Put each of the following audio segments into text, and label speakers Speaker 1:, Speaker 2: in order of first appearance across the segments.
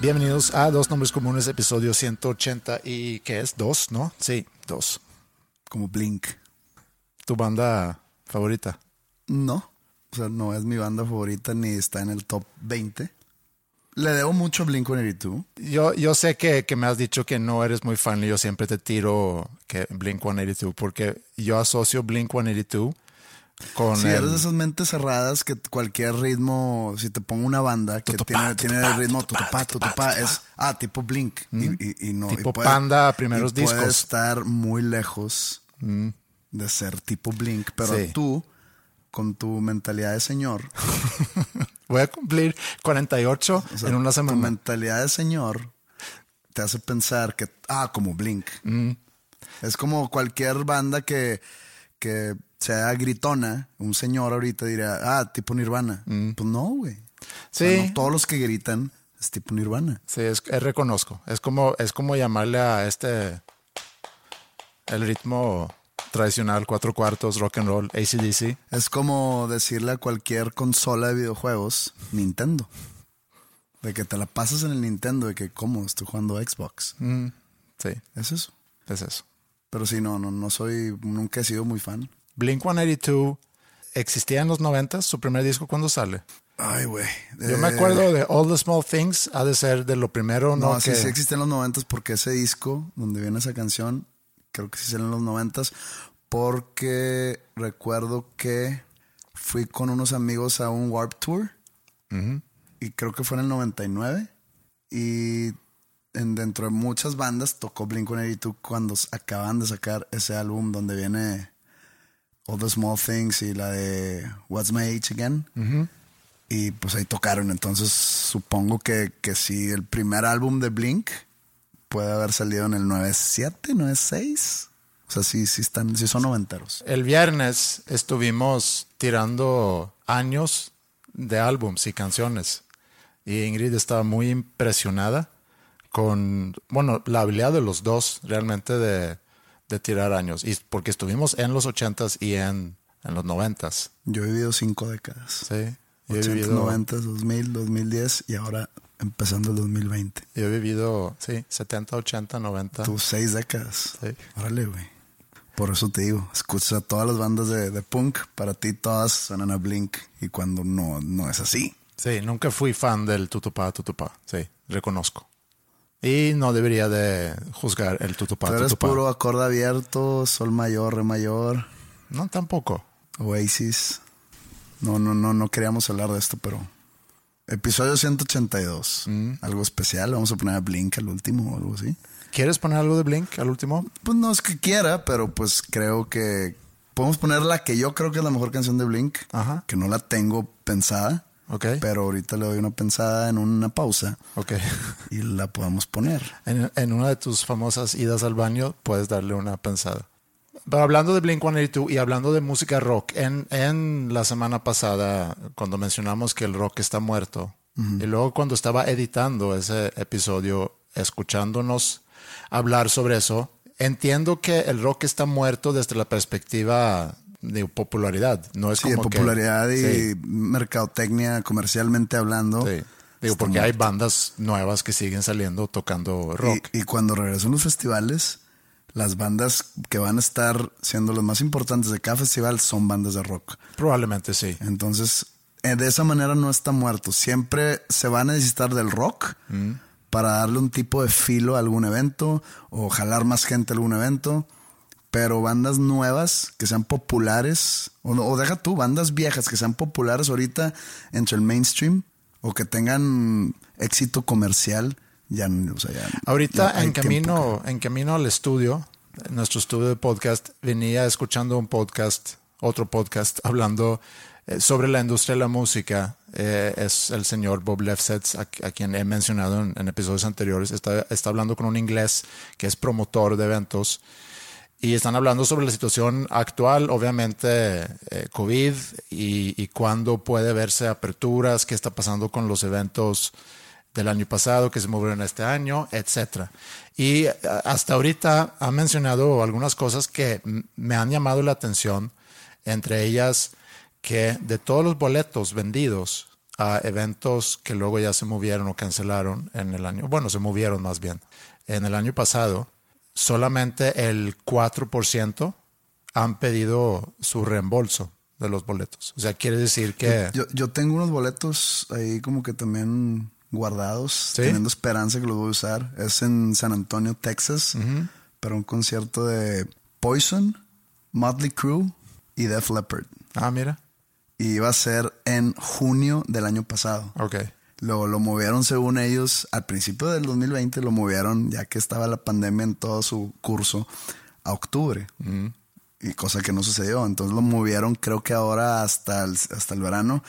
Speaker 1: Bienvenidos a Dos Nombres Comunes, episodio 180 y ¿qué es? ¿Dos? ¿No? Sí, dos.
Speaker 2: como Blink.
Speaker 1: ¿Tu banda favorita?
Speaker 2: No, o sea, no es mi banda favorita ni está en el top 20. Le debo mucho a Blink 182.
Speaker 1: Yo, yo sé que, que me has dicho que no eres muy fan y yo siempre te tiro que Blink 182 porque yo asocio Blink 182 con el-
Speaker 2: eres de esas mentes cerradas que cualquier ritmo, si te pongo una banda que tiene, tiene el ritmo
Speaker 1: tutupá,
Speaker 2: tutupá, es ah, tipo Blink. Y, no,
Speaker 1: Tipo Panda, primeros
Speaker 2: Puede
Speaker 1: discos.
Speaker 2: estar muy lejos de ser tipo Blink, pero tú, con tu mentalidad de señor,
Speaker 1: Voy a cumplir 48
Speaker 2: o sea,
Speaker 1: en una
Speaker 2: tu
Speaker 1: semana.
Speaker 2: mentalidad de señor te hace pensar que, ah, como Blink. Es como cualquier banda que, que sea gritona, un señor ahorita diría, ah, tipo Nirvana. Pues no, güey. O sea,
Speaker 1: Mm. Sí.
Speaker 2: no todos los que gritan es tipo Nirvana.
Speaker 1: Sí, es, es reconozco. Es como, es como llamarle a este el ritmo tradicional, cuatro cuartos, rock and roll, ACDC.
Speaker 2: Es como decirle a cualquier consola de videojuegos, Nintendo. De que te la pasas en el Nintendo, de que, ¿cómo? Estoy jugando Xbox.
Speaker 1: Mm, sí,
Speaker 2: Es eso.
Speaker 1: es eso.
Speaker 2: Pero sí, no, no, no soy, nunca he sido muy fan.
Speaker 1: Blink 182 existía en los 90, su primer disco cuando sale.
Speaker 2: Ay, güey.
Speaker 1: Yo me
Speaker 2: Eh,
Speaker 1: acuerdo de All the Small Things, ha de ser de lo primero, ¿no?
Speaker 2: No, sí,
Speaker 1: que,
Speaker 2: sí existe en los noventas porque ese disco donde viene esa canción, creo que sí sale en los noventas, porque recuerdo que fui con unos amigos a un Warp Tour y creo que fue en el 99 y en, dentro de muchas bandas tocó Blink-182 cuando acaban de sacar ese álbum donde viene All the Small Things y la de What's My Age Again. Y pues ahí tocaron. Entonces supongo que, que si el primer álbum de Blink puede haber salido en el 97, 96. O sea, sí, sí están, sí son noventeros.
Speaker 1: El viernes estuvimos tirando años de álbums y canciones. Y Ingrid estaba muy impresionada con, bueno, la habilidad de los dos realmente de, de tirar años. Y porque estuvimos en los ochentas y en, en los noventas.
Speaker 2: Yo he vivido cinco décadas.
Speaker 1: Sí. Yo he
Speaker 2: 80,
Speaker 1: vivido,
Speaker 2: 90, 2000, 2010 y ahora empezando el 2020.
Speaker 1: yo he vivido, sí, 70, 80, 90.
Speaker 2: Tus seis décadas.
Speaker 1: Sí.
Speaker 2: Órale, güey. Por eso te digo, escucha todas las bandas de, de punk, para ti todas suenan a Blink y cuando no, no es así.
Speaker 1: Sí, nunca fui fan del tutupá, tutupá. Sí, reconozco. Y no debería de juzgar el tutupá,
Speaker 2: eres
Speaker 1: tutupá.
Speaker 2: puro acorde abierto, sol mayor, re mayor,
Speaker 1: No, tampoco.
Speaker 2: Oasis. No, no, no, no queríamos hablar de esto, pero. Episodio 182.
Speaker 1: Mm.
Speaker 2: Algo especial. Vamos a poner a Blink al último o algo así.
Speaker 1: ¿Quieres poner algo de Blink al último?
Speaker 2: Pues no es que quiera, pero pues creo que. Podemos poner la que yo creo que es la mejor canción de Blink.
Speaker 1: Ajá.
Speaker 2: Que no la tengo pensada.
Speaker 1: Ok.
Speaker 2: Pero ahorita le doy una pensada en una pausa
Speaker 1: Ok.
Speaker 2: y la podamos poner.
Speaker 1: En, en una de tus famosas idas al baño puedes darle una pensada. Pero hablando de Blink 182 y hablando de música rock, en, en la semana pasada, cuando mencionamos que el rock está muerto, y luego cuando estaba editando ese episodio, escuchándonos hablar sobre eso, entiendo que el rock está muerto desde la perspectiva de popularidad. No es
Speaker 2: Sí, de
Speaker 1: que-
Speaker 2: popularidad y
Speaker 1: Sí,
Speaker 2: mercadotecnia, comercialmente hablando.
Speaker 1: sí. Digo, porque hay bandas nuevas que siguen saliendo tocando rock.
Speaker 2: Y, y cuando regresan los festivales, las bandas que van a estar siendo las más importantes de cada festival son bandas de rock.
Speaker 1: Probablemente sí.
Speaker 2: Entonces, eh, de esa manera no está muerto. Siempre se va a necesitar del rock para darle un tipo de filo a algún evento o jalar más gente a algún evento. Pero bandas nuevas que sean populares, o, o deja tú, bandas viejas que sean populares ahorita entre el mainstream o que tengan éxito comercial, ya, o sea, ya-
Speaker 1: Ahorita en camino, en camino al estudio, nuestro estudio de podcast, venía escuchando un podcast, otro podcast, hablando eh, sobre la industria de la música. Eh, es el señor Bob Lefsetz, a, a quien he mencionado en, en episodios anteriores. Está, está hablando con un inglés que es promotor de eventos. Y están hablando sobre la situación actual, obviamente eh, COVID y, y cuándo puede verse aperturas, qué está pasando con los eventos del año pasado que se movieron este año, etcétera. Y eh, hasta ahorita ha mencionado algunas cosas que me han llamado la atención, entre ellas que de todos los boletos vendidos a eventos que luego ya se movieron o cancelaron en el año, bueno, se movieron más bien, en el año pasado, solamente el 4% han pedido su reembolso de los boletos. O sea, quiere decir que...
Speaker 2: Yo, yo tengo unos boletos ahí como que también guardados,
Speaker 1: ¿Sí?
Speaker 2: teniendo esperanza que los voy a usar. Es en San Antonio, Texas, para un concierto de Poison, Motley Crue y Def Leppard.
Speaker 1: Ah, mira.
Speaker 2: Y iba a ser en junio del año pasado.
Speaker 1: Ok.
Speaker 2: Lo, lo movieron según ellos al principio del 2020, lo movieron ya que estaba la pandemia en todo su curso a octubre. Y cosa que no sucedió. Entonces lo movieron creo que ahora hasta el, hasta el verano,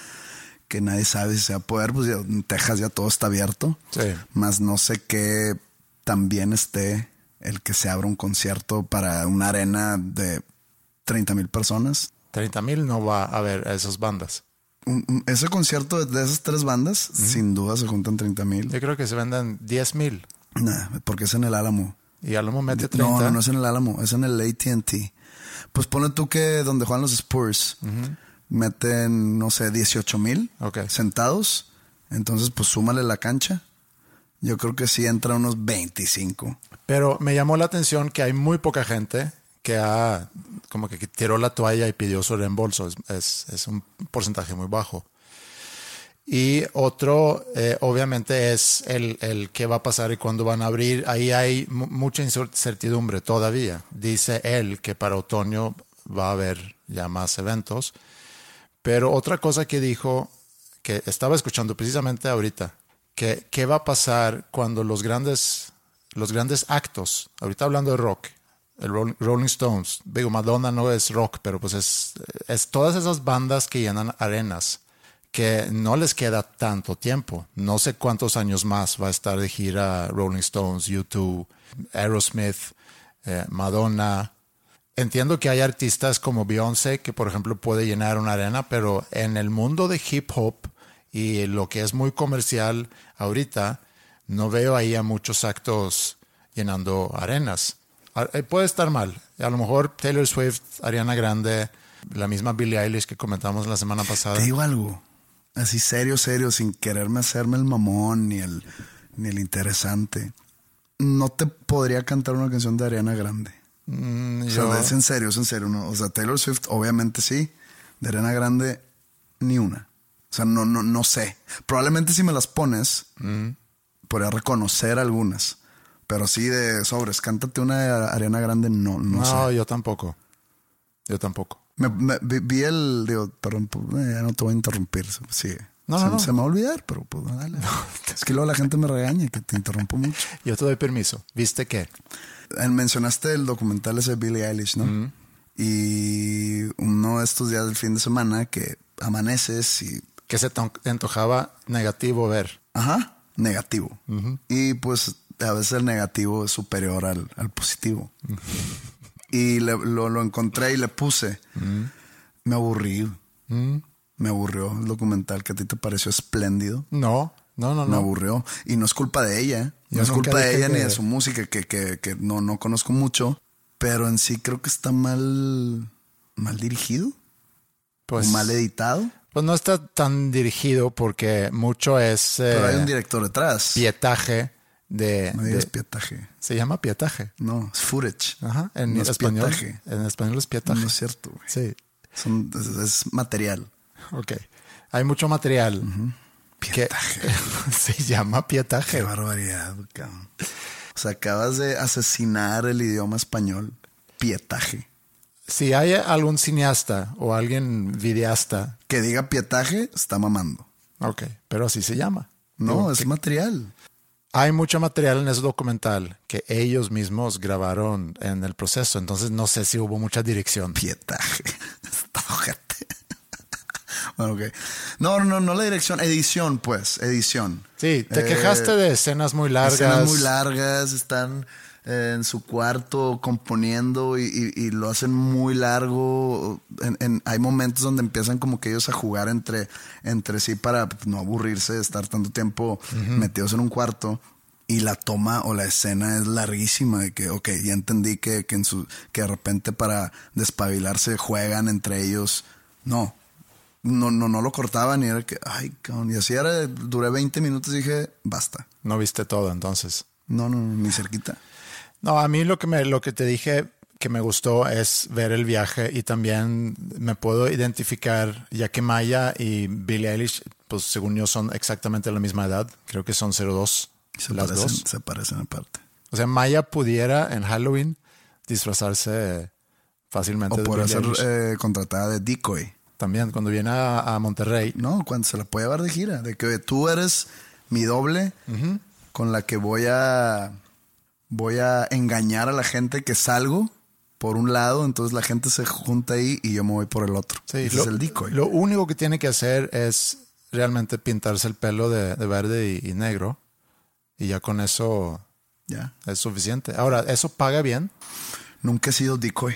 Speaker 2: que nadie sabe si se va a poder. Pues ya en Texas ya todo está abierto.
Speaker 1: Sí.
Speaker 2: Más no sé qué también esté el que se abra un concierto para una arena de 30 mil personas.
Speaker 1: 30 mil no va a haber a esas bandas.
Speaker 2: Un- un- ese concierto de esas tres bandas, sin duda se juntan 30 mil.
Speaker 1: Yo creo que se venden 10 mil
Speaker 2: Nah, porque es en el Álamo.
Speaker 1: y Álamo mete 30.
Speaker 2: No, no, no es en el Álamo, es en el ATT. Pues pone tú que donde juegan los Spurs meten, no sé, 18 mil sentados. Entonces, pues súmale la cancha. Yo creo que sí entra unos 25.
Speaker 1: Pero me llamó la atención que hay muy poca gente que ha como que tiró la toalla y pidió su reembolso. Es, es- un porcentaje muy bajo. Y otro, eh, obviamente, es el, el qué va a pasar y cuándo van a abrir. Ahí hay mu- mucha incertidumbre todavía. Dice él que para otoño va a haber ya más eventos. Pero otra cosa que dijo, que estaba escuchando precisamente ahorita, que qué va a pasar cuando los grandes, los grandes actos, ahorita hablando de rock, Rolling Stones, digo, Madonna no es rock, pero pues es, es todas esas bandas que llenan arenas, que no les queda tanto tiempo. No sé cuántos años más va a estar de gira Rolling Stones, U2, Aerosmith, eh, Madonna, Entiendo que hay artistas como Beyoncé que, por ejemplo, puede llenar una arena, pero en el mundo de hip hop y lo que es muy comercial ahorita, no veo ahí a muchos actos llenando arenas. A- eh, Puede estar mal. A lo mejor Taylor Swift, Ariana Grande, la misma Billie Eilish que comentamos la semana pasada.
Speaker 2: Te digo algo, así serio, serio, sin quererme hacerme el mamón ni el, ni el interesante. No te podría cantar una canción de Ariana Grande.
Speaker 1: Mm,
Speaker 2: O sea,
Speaker 1: yo-
Speaker 2: es en serio, es en serio. ¿no? O sea, Taylor Swift, obviamente sí. De Ariana Grande, ni una. O sea, no, no, no sé. Probablemente si me las pones, podría reconocer algunas. Pero sí de sobres, cántate una de Ariana Grande, no, no,
Speaker 1: no,
Speaker 2: sé.
Speaker 1: yo tampoco. Yo tampoco.
Speaker 2: Me, me- vi, el, digo, perdón, pues, eh, ya no te voy a interrumpir. Sí.
Speaker 1: No,
Speaker 2: se,
Speaker 1: no,
Speaker 2: se me va a olvidar, pero pues dale. Es que luego la gente me regaña que te interrumpo mucho.
Speaker 1: Yo te doy permiso. ¿Viste qué?
Speaker 2: Mencionaste el documental ese de Billie Eilish, ¿no? Y uno de estos días del fin de semana que amaneces y,
Speaker 1: Que se te antojaba negativo ver.
Speaker 2: ajá, negativo. Y pues a veces el negativo es superior al, al positivo. Y le- lo, lo encontré y le puse. Me aburrí. Me aburrió el documental que a ti te pareció espléndido.
Speaker 1: No, No, no,
Speaker 2: Me
Speaker 1: no.
Speaker 2: aburrió. Y no es culpa de ella.
Speaker 1: Yo
Speaker 2: No es culpa de ella ni de su música, que, que, que no, no conozco mucho. Pero en sí creo que está mal, mal dirigido
Speaker 1: Pues,
Speaker 2: o mal editado.
Speaker 1: pues no está tan dirigido porque mucho es eh,
Speaker 2: Pero hay un director detrás.
Speaker 1: pietaje de,
Speaker 2: No digas
Speaker 1: de-
Speaker 2: pietaje.
Speaker 1: Se llama pietaje.
Speaker 2: No, es footage.
Speaker 1: Ajá. En
Speaker 2: No es
Speaker 1: español.
Speaker 2: pietaje.
Speaker 1: En español es pietaje.
Speaker 2: No es cierto, güey.
Speaker 1: Sí.
Speaker 2: Son- es, es material.
Speaker 1: Ok. Hay mucho material
Speaker 2: Pietaje.
Speaker 1: se llama pietaje.
Speaker 2: Qué barbaridad, cabrón. O sea, acabas de asesinar el idioma español. Pietaje.
Speaker 1: Si hay algún cineasta o alguien videasta,
Speaker 2: Que diga pietaje, está mamando.
Speaker 1: ok, pero así se llama.
Speaker 2: No,
Speaker 1: Digo,
Speaker 2: es
Speaker 1: que-
Speaker 2: material.
Speaker 1: Hay mucho material en ese documental que ellos mismos grabaron en el proceso, entonces no sé si hubo mucha dirección.
Speaker 2: Pietaje. Bueno, ok. No, no, no la dirección, edición, pues, edición.
Speaker 1: Sí, te
Speaker 2: Eh,
Speaker 1: quejaste de escenas muy largas.
Speaker 2: Escenas muy largas, están eh, en su cuarto componiendo y, y- y lo hacen muy largo. En- en- hay momentos donde empiezan como que ellos a jugar entre, entre sí para no aburrirse de estar tanto tiempo metidos en un cuarto. Y la toma o la escena es larguísima de que, ok, ya entendí que, que, en su, que de repente para despabilarse juegan entre ellos. No, no, no, no lo cortaban y era que, ay, cabrón. Y así era, duré 20 minutos y dije, basta.
Speaker 1: No viste todo, entonces.
Speaker 2: No, no, ni cerquita.
Speaker 1: No, a mí lo que me, lo que te dije que me gustó es ver el viaje y también me puedo identificar, ya que Maya y Billie Eilish, pues según yo son exactamente la misma edad, creo que son 02
Speaker 2: Se
Speaker 1: las
Speaker 2: parecen,
Speaker 1: dos.
Speaker 2: se parecen aparte.
Speaker 1: O sea, Maya pudiera en Halloween disfrazarse fácilmente
Speaker 2: O
Speaker 1: de
Speaker 2: por
Speaker 1: Billie
Speaker 2: ser eh, contratada de decoy.
Speaker 1: También cuando viene a, a Monterrey.
Speaker 2: No, cuando se la puede llevar de gira. De que tú eres mi doble con la que voy a voy a engañar a la gente que salgo por un lado, entonces la gente se junta ahí y yo me voy por el otro.
Speaker 1: Sí,
Speaker 2: Ese
Speaker 1: lo,
Speaker 2: es el decoy.
Speaker 1: lo único que tiene que hacer es realmente pintarse el pelo de, de verde y, y negro. Y ya con eso
Speaker 2: ya.
Speaker 1: es suficiente. Ahora, ¿eso paga bien?
Speaker 2: Nunca he sido decoy.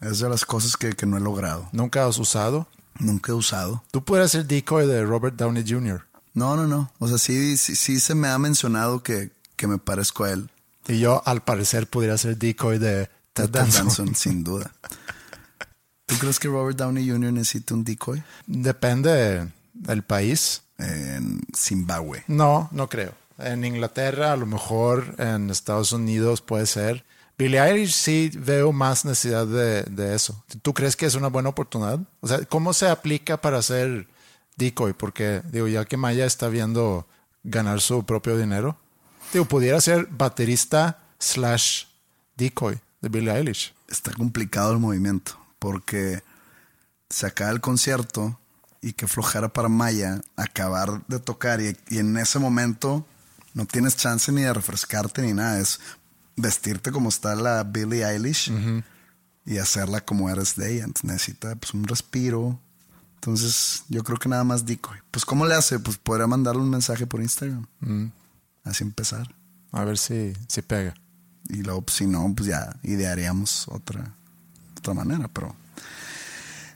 Speaker 2: Es de las cosas que, que no he logrado.
Speaker 1: ¿Nunca has usado?
Speaker 2: Nunca he usado.
Speaker 1: Tú puedes ser decoy de Robert Downey Jr.
Speaker 2: No, no, no. O sea, sí, sí, sí se me ha mencionado que, que me parezco a él.
Speaker 1: Y yo, al parecer, pudiera ser decoy de Ted
Speaker 2: Ted
Speaker 1: Danson.
Speaker 2: Danson, sin duda. ¿Tú crees que Robert Downey Jr. necesita un decoy?
Speaker 1: Depende del país.
Speaker 2: En Zimbabue.
Speaker 1: No, no creo. En Inglaterra, a lo mejor en Estados Unidos puede ser. Billie Eilish sí veo más necesidad de, de eso. ¿Tú crees que es una buena oportunidad? O sea, ¿cómo se aplica para ser decoy? Porque, digo, ya que Maya está viendo ganar su propio dinero, digo, pudiera ser baterista slash decoy de Billie Eilish.
Speaker 2: Está complicado el movimiento porque se acaba el concierto y que flojera para Maya acabar de tocar y, y en ese momento no tienes chance ni de refrescarte ni nada. Es vestirte como está la Billie Eilish y hacerla como eres de ella. Entonces necesita pues, un respiro. Entonces yo creo que nada más decoy. Pues ¿cómo le hace? Pues podría mandarle un mensaje por Instagram. Así empezar.
Speaker 1: A ver si, si pega.
Speaker 2: Y luego, pues, si no, pues ya idearíamos otra, otra manera, pero.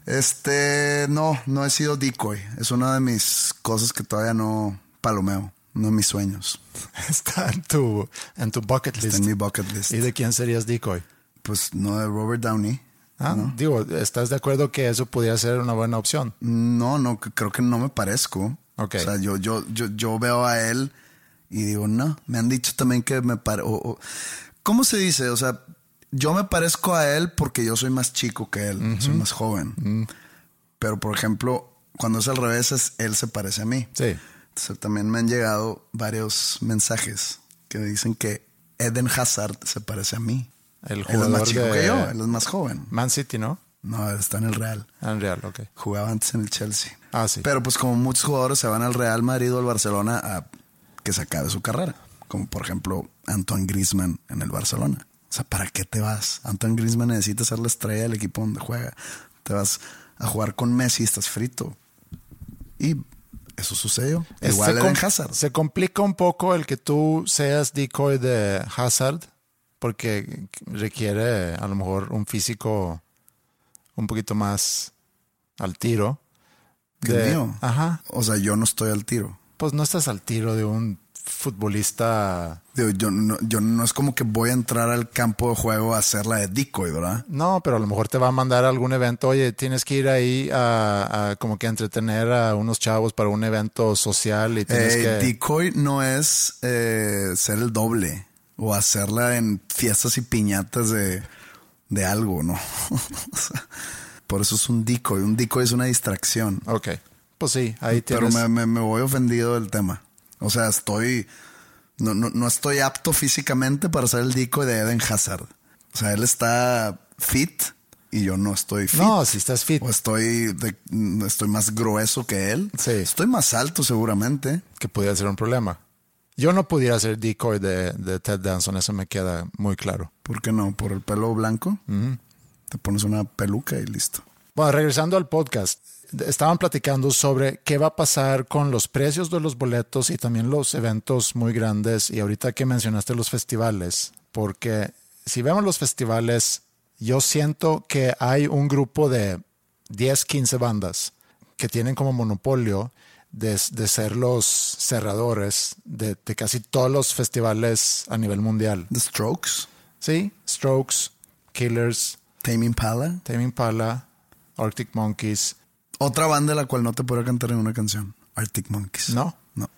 Speaker 2: Este, no, no he sido decoy. Es una de mis cosas que todavía no palomeo. De mis sueños.
Speaker 1: Está en tu, en tu bucket list.
Speaker 2: Está en mi bucket list.
Speaker 1: ¿Y de quién serías decoy?
Speaker 2: Pues no de Robert Downey.
Speaker 1: Ah, Digo, ¿estás de acuerdo que eso podría ser una buena opción?
Speaker 2: No, no, creo que no me parezco.
Speaker 1: Ok.
Speaker 2: O sea, yo, yo, yo, yo veo a él y digo, no. Me han dicho también que me parezco. ¿Cómo se dice? O sea, yo me parezco a él porque yo soy más chico que él, soy más joven. Pero, por ejemplo, cuando es al revés, es, él se parece a mí.
Speaker 1: Sí.
Speaker 2: Entonces, también me han llegado varios mensajes que me dicen que Eden Hazard se parece a mí.
Speaker 1: El
Speaker 2: Él es
Speaker 1: jugador
Speaker 2: más chico
Speaker 1: de
Speaker 2: que yo, él es más joven.
Speaker 1: Man City, ¿no?
Speaker 2: No, está en el Real.
Speaker 1: Ah, En Real, ok.
Speaker 2: Jugaba antes en el Chelsea.
Speaker 1: Ah, sí.
Speaker 2: Pero pues como muchos jugadores se van al Real Madrid o al Barcelona a que se acabe su carrera. Como por ejemplo Antoine Griezmann en el Barcelona. O sea, ¿para qué te vas? Antoine Griezmann necesita ser la estrella del equipo donde juega. Te vas a jugar con Messi, estás frito. Y eso sucedió.
Speaker 1: Es-
Speaker 2: Igual Hazard.
Speaker 1: se complica un poco el que tú seas decoy de Hazard porque requiere a lo mejor un físico un poquito más al tiro.
Speaker 2: Que el
Speaker 1: De-
Speaker 2: mío.
Speaker 1: Ajá.
Speaker 2: O sea, yo no estoy al tiro.
Speaker 1: Pues no estás al tiro de un futbolista.
Speaker 2: Digo, yo, no, yo no es como que voy a entrar al campo de juego a hacer la de decoy, ¿verdad?
Speaker 1: No, pero a lo mejor te va a mandar a algún evento. Oye, tienes que ir ahí a, a como que a entretener a unos chavos para un evento social y tienes
Speaker 2: Eh,
Speaker 1: que.
Speaker 2: Decoy no es eh, ser el doble o hacerla en fiestas y piñatas de, de algo, ¿no? Por eso es un decoy. Un decoy es una distracción.
Speaker 1: Ok, pues sí, ahí
Speaker 2: Pero
Speaker 1: tienes.
Speaker 2: me, me, me voy ofendido del tema. O sea, estoy. No, no, no estoy apto físicamente para ser el decoy de Eden Hazard. O sea, él está fit y yo no estoy fit.
Speaker 1: No, si estás fit,
Speaker 2: O estoy, de- estoy más grueso que él.
Speaker 1: Sí.
Speaker 2: Estoy más alto seguramente.
Speaker 1: que pudiera ser un problema. Yo no pudiera ser decoy de, de Ted Danson, eso me queda muy claro.
Speaker 2: ¿Por qué no? ¿Por el pelo blanco? Te pones una peluca y listo.
Speaker 1: Bueno, regresando al podcast, estaban platicando sobre qué va a pasar con los precios de los boletos y también los eventos muy grandes. Y ahorita que mencionaste los festivales, porque si vemos los festivales, yo siento que hay un grupo de 10, 15 bandas que tienen como monopolio de, de ser los cerradores de, de casi todos los festivales a nivel mundial.
Speaker 2: The Strokes,
Speaker 1: Sí, Strokes, Killers,
Speaker 2: Tame Impala.
Speaker 1: Tame Impala, Arctic Monkeys.
Speaker 2: Otra banda de la cual no te podría cantar en una canción. Arctic Monkeys.
Speaker 1: No.
Speaker 2: No.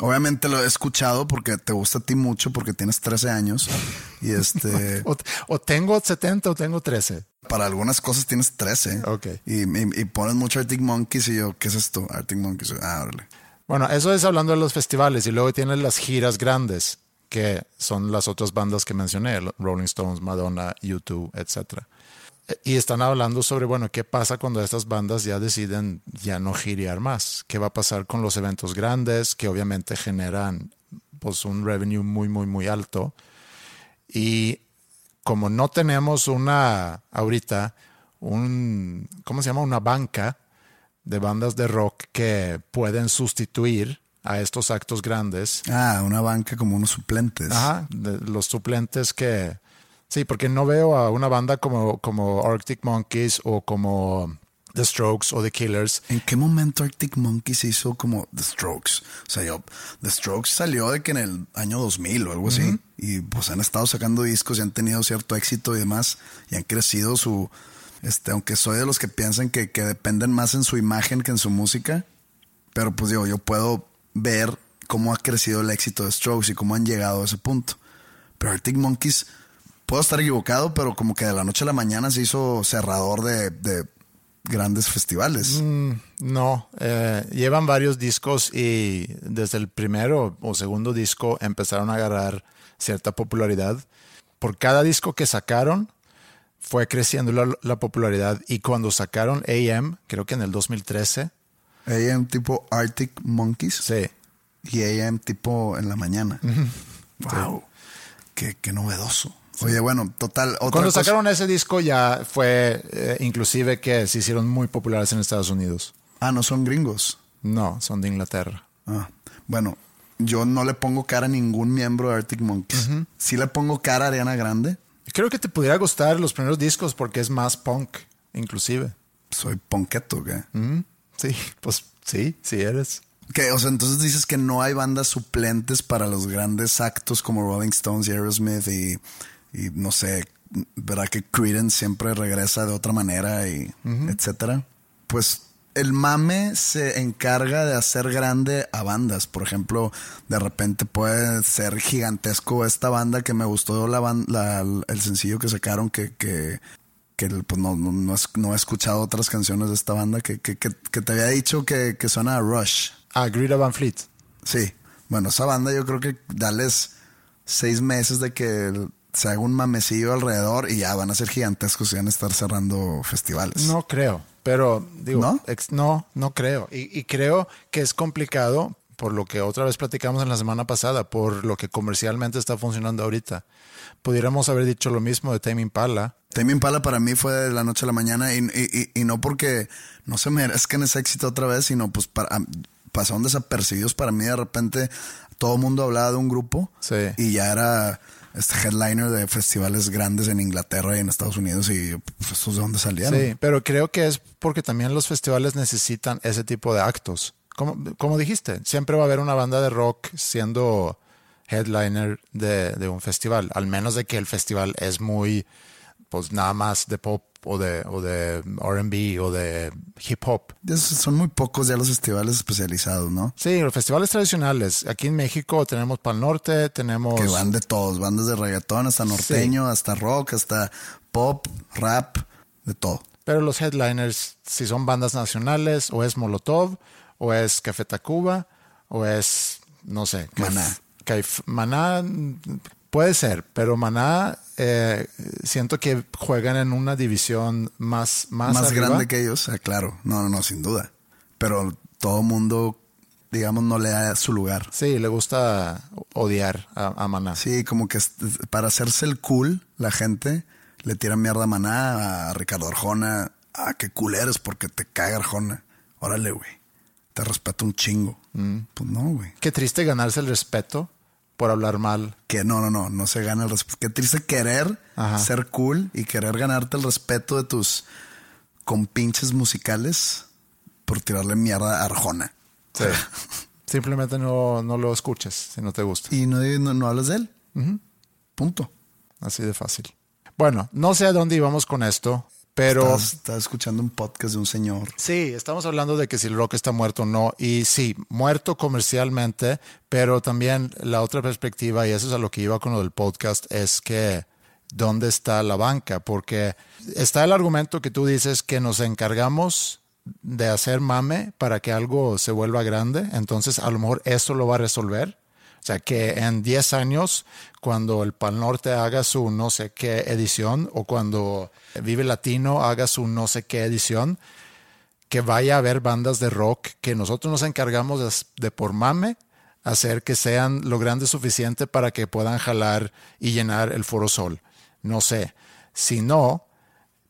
Speaker 2: Obviamente lo he escuchado porque te gusta a ti mucho, porque tienes 13 años. Y este,
Speaker 1: O, o tengo 70 o tengo 13.
Speaker 2: para algunas cosas tienes 13.
Speaker 1: Ok.
Speaker 2: Y, y- y pones mucho Arctic Monkeys y yo, ¿qué es esto? Arctic Monkeys. Ah, órale.
Speaker 1: Bueno, eso es hablando de los festivales y luego tienes las giras grandes, que son las otras bandas que mencioné, Rolling Stones, Madonna, U2, etc. Y están hablando sobre, bueno, qué pasa cuando estas bandas ya deciden ya no girear más. ¿Qué va a pasar con los eventos grandes, que obviamente generan pues un revenue muy, muy, muy alto? Y como no tenemos una, ahorita, un, ¿cómo se llama? Una banca de bandas de rock que pueden sustituir a estos actos grandes.
Speaker 2: Ah, una banca como unos suplentes.
Speaker 1: Ajá, de los suplentes que... Sí, porque no veo a una banda como, como Arctic Monkeys o como The Strokes o The Killers.
Speaker 2: ¿En qué momento Arctic Monkeys hizo como The Strokes? O sea, yo, The Strokes salió de que en el año 2000 o algo así. Y pues han estado sacando discos y han tenido cierto éxito y demás. Y han crecido su... Este, aunque soy de los que piensan que, que dependen más en su imagen que en su música. Pero pues digo, yo puedo ver cómo ha crecido el éxito de Strokes y cómo han llegado a ese punto. Pero Arctic Monkeys, puedo estar equivocado, pero como que de la noche a la mañana se hizo cerrador de, de grandes festivales.
Speaker 1: No, eh, llevan varios discos y desde el primero o segundo disco empezaron a agarrar cierta popularidad. Por cada disco que sacaron fue creciendo la, la popularidad y cuando sacaron AM, creo que en el 2013,
Speaker 2: AM tipo Arctic Monkeys
Speaker 1: sí,
Speaker 2: y AM tipo en la mañana. Wow. Qué, qué novedoso. Oye, bueno, total. Otra
Speaker 1: Cuando
Speaker 2: cosa-
Speaker 1: sacaron ese disco ya fue eh, inclusive que se hicieron muy populares en Estados Unidos.
Speaker 2: Ah, no son gringos.
Speaker 1: No, son de Inglaterra.
Speaker 2: Ah, bueno, yo no le pongo cara a ningún miembro de Arctic Monkeys. Sí le pongo cara a Ariana Grande.
Speaker 1: Creo que te pudiera gustar los primeros discos porque es más punk, inclusive.
Speaker 2: Soy ponqueto, ¿qué?
Speaker 1: Sí, pues sí, sí eres.
Speaker 2: Que, o sea, entonces dices que no hay bandas suplentes para los grandes actos como Rolling Stones y Aerosmith y, y no sé, ¿verdad que Creedence siempre regresa de otra manera y etcétera? Pues el mame se encarga de hacer grande a bandas. Por ejemplo, de repente puede ser gigantesco esta banda que me gustó la el sencillo que sacaron que, que, que pues no, no, no, he escuchado otras canciones de esta banda que, que, que, te había dicho que, que suena a Rush.
Speaker 1: Ah, Greta Van Fleet.
Speaker 2: Sí. Bueno, esa banda yo creo que dales seis meses de que se haga un mamecillo alrededor y ya van a ser gigantescos y van a estar cerrando festivales.
Speaker 1: No creo, pero digo,
Speaker 2: ¿No?
Speaker 1: ex- no, no creo. Y, y creo que es complicado por lo que otra vez platicamos en la semana pasada, por lo que comercialmente está funcionando ahorita. Pudiéramos haber dicho lo mismo de Tame Impala.
Speaker 2: Tame Impala para mí fue de la noche a la mañana y, y- y- y no porque no se merezcan ese éxito otra vez, sino pues para, pasaron desapercibidos para mí de repente. Todo el mundo hablaba de un grupo
Speaker 1: Sí.
Speaker 2: y ya era este headliner de festivales grandes en Inglaterra y en Estados Unidos y pues, estos de dónde salieron.
Speaker 1: Sí, pero creo que es porque también los festivales necesitan ese tipo de actos, como, como dijiste, siempre va a haber una banda de rock siendo headliner de, de un festival, al menos de que el festival es muy, pues nada más de pop o de, o de RB o de hip hop.
Speaker 2: Esos Son muy pocos ya los festivales especializados, ¿no?
Speaker 1: Sí, los festivales tradicionales. Aquí en México tenemos Pal Norte, tenemos...
Speaker 2: Que van de todos, bandas de reggaetón hasta norteño, hasta rock, hasta pop, rap, de todo.
Speaker 1: Pero los headliners, si son bandas nacionales, o es Molotov, o es Café Tacuba, o es, no sé,
Speaker 2: Maná.
Speaker 1: Maná puede ser, pero Maná eh, siento que juegan en una división más, más,
Speaker 2: Más,
Speaker 1: arriba.
Speaker 2: grande que ellos, ah, claro. No, no, no, sin duda. Pero todo mundo, digamos, no le da su lugar.
Speaker 1: Sí, le gusta odiar a, a Maná.
Speaker 2: Sí, como que para hacerse el cool, la gente le tira mierda a Maná, a Ricardo Arjona. Ah, qué cool eres porque te caga Arjona. Órale, güey. Te respeto un chingo.
Speaker 1: Mm.
Speaker 2: Pues no, güey.
Speaker 1: Qué triste ganarse el respeto por hablar mal.
Speaker 2: Que no, no, no, no se gana el respeto. Qué triste querer
Speaker 1: Ajá.
Speaker 2: ser cool y querer ganarte el respeto de tus compinches musicales por tirarle mierda a Arjona.
Speaker 1: Sí. Simplemente no, no lo escuches si no te gusta.
Speaker 2: Y no, no, no hablas de él. Punto.
Speaker 1: Así de fácil. Bueno, no sé a dónde íbamos con esto, pero...
Speaker 2: Estás, estás escuchando un podcast de un señor.
Speaker 1: Sí, estamos hablando de que si el rock está muerto o no. Y sí, muerto comercialmente, pero también la otra perspectiva, y eso es a lo que iba con lo del podcast, es que ¿dónde está la banca? Porque está el argumento que tú dices que nos encargamos de hacer mame para que algo se vuelva grande. Entonces, a lo mejor eso lo va a resolver. O sea, que en 10 años, cuando el Pal Norte haga su no sé qué edición o cuando Vive Latino haga su no sé qué edición, que vaya a haber bandas de rock que nosotros nos encargamos de, por mame hacer que sean lo grande suficiente para que puedan jalar y llenar el Foro Sol. No sé. Si no,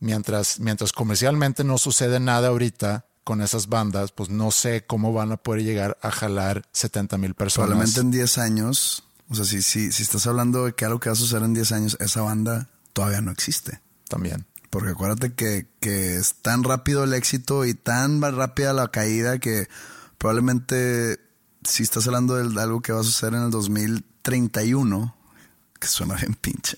Speaker 1: mientras, mientras comercialmente no sucede nada ahorita con esas bandas, pues no sé cómo van a poder llegar a jalar 70 mil personas.
Speaker 2: Probablemente en 10 años, o sea, si, si, si estás hablando de que algo que va a suceder en 10 años, esa banda todavía no existe.
Speaker 1: También.
Speaker 2: Porque acuérdate que, que es tan rápido el éxito y tan rápida la caída que probablemente si estás hablando de algo que va a suceder en el 2031, que suena bien pinche,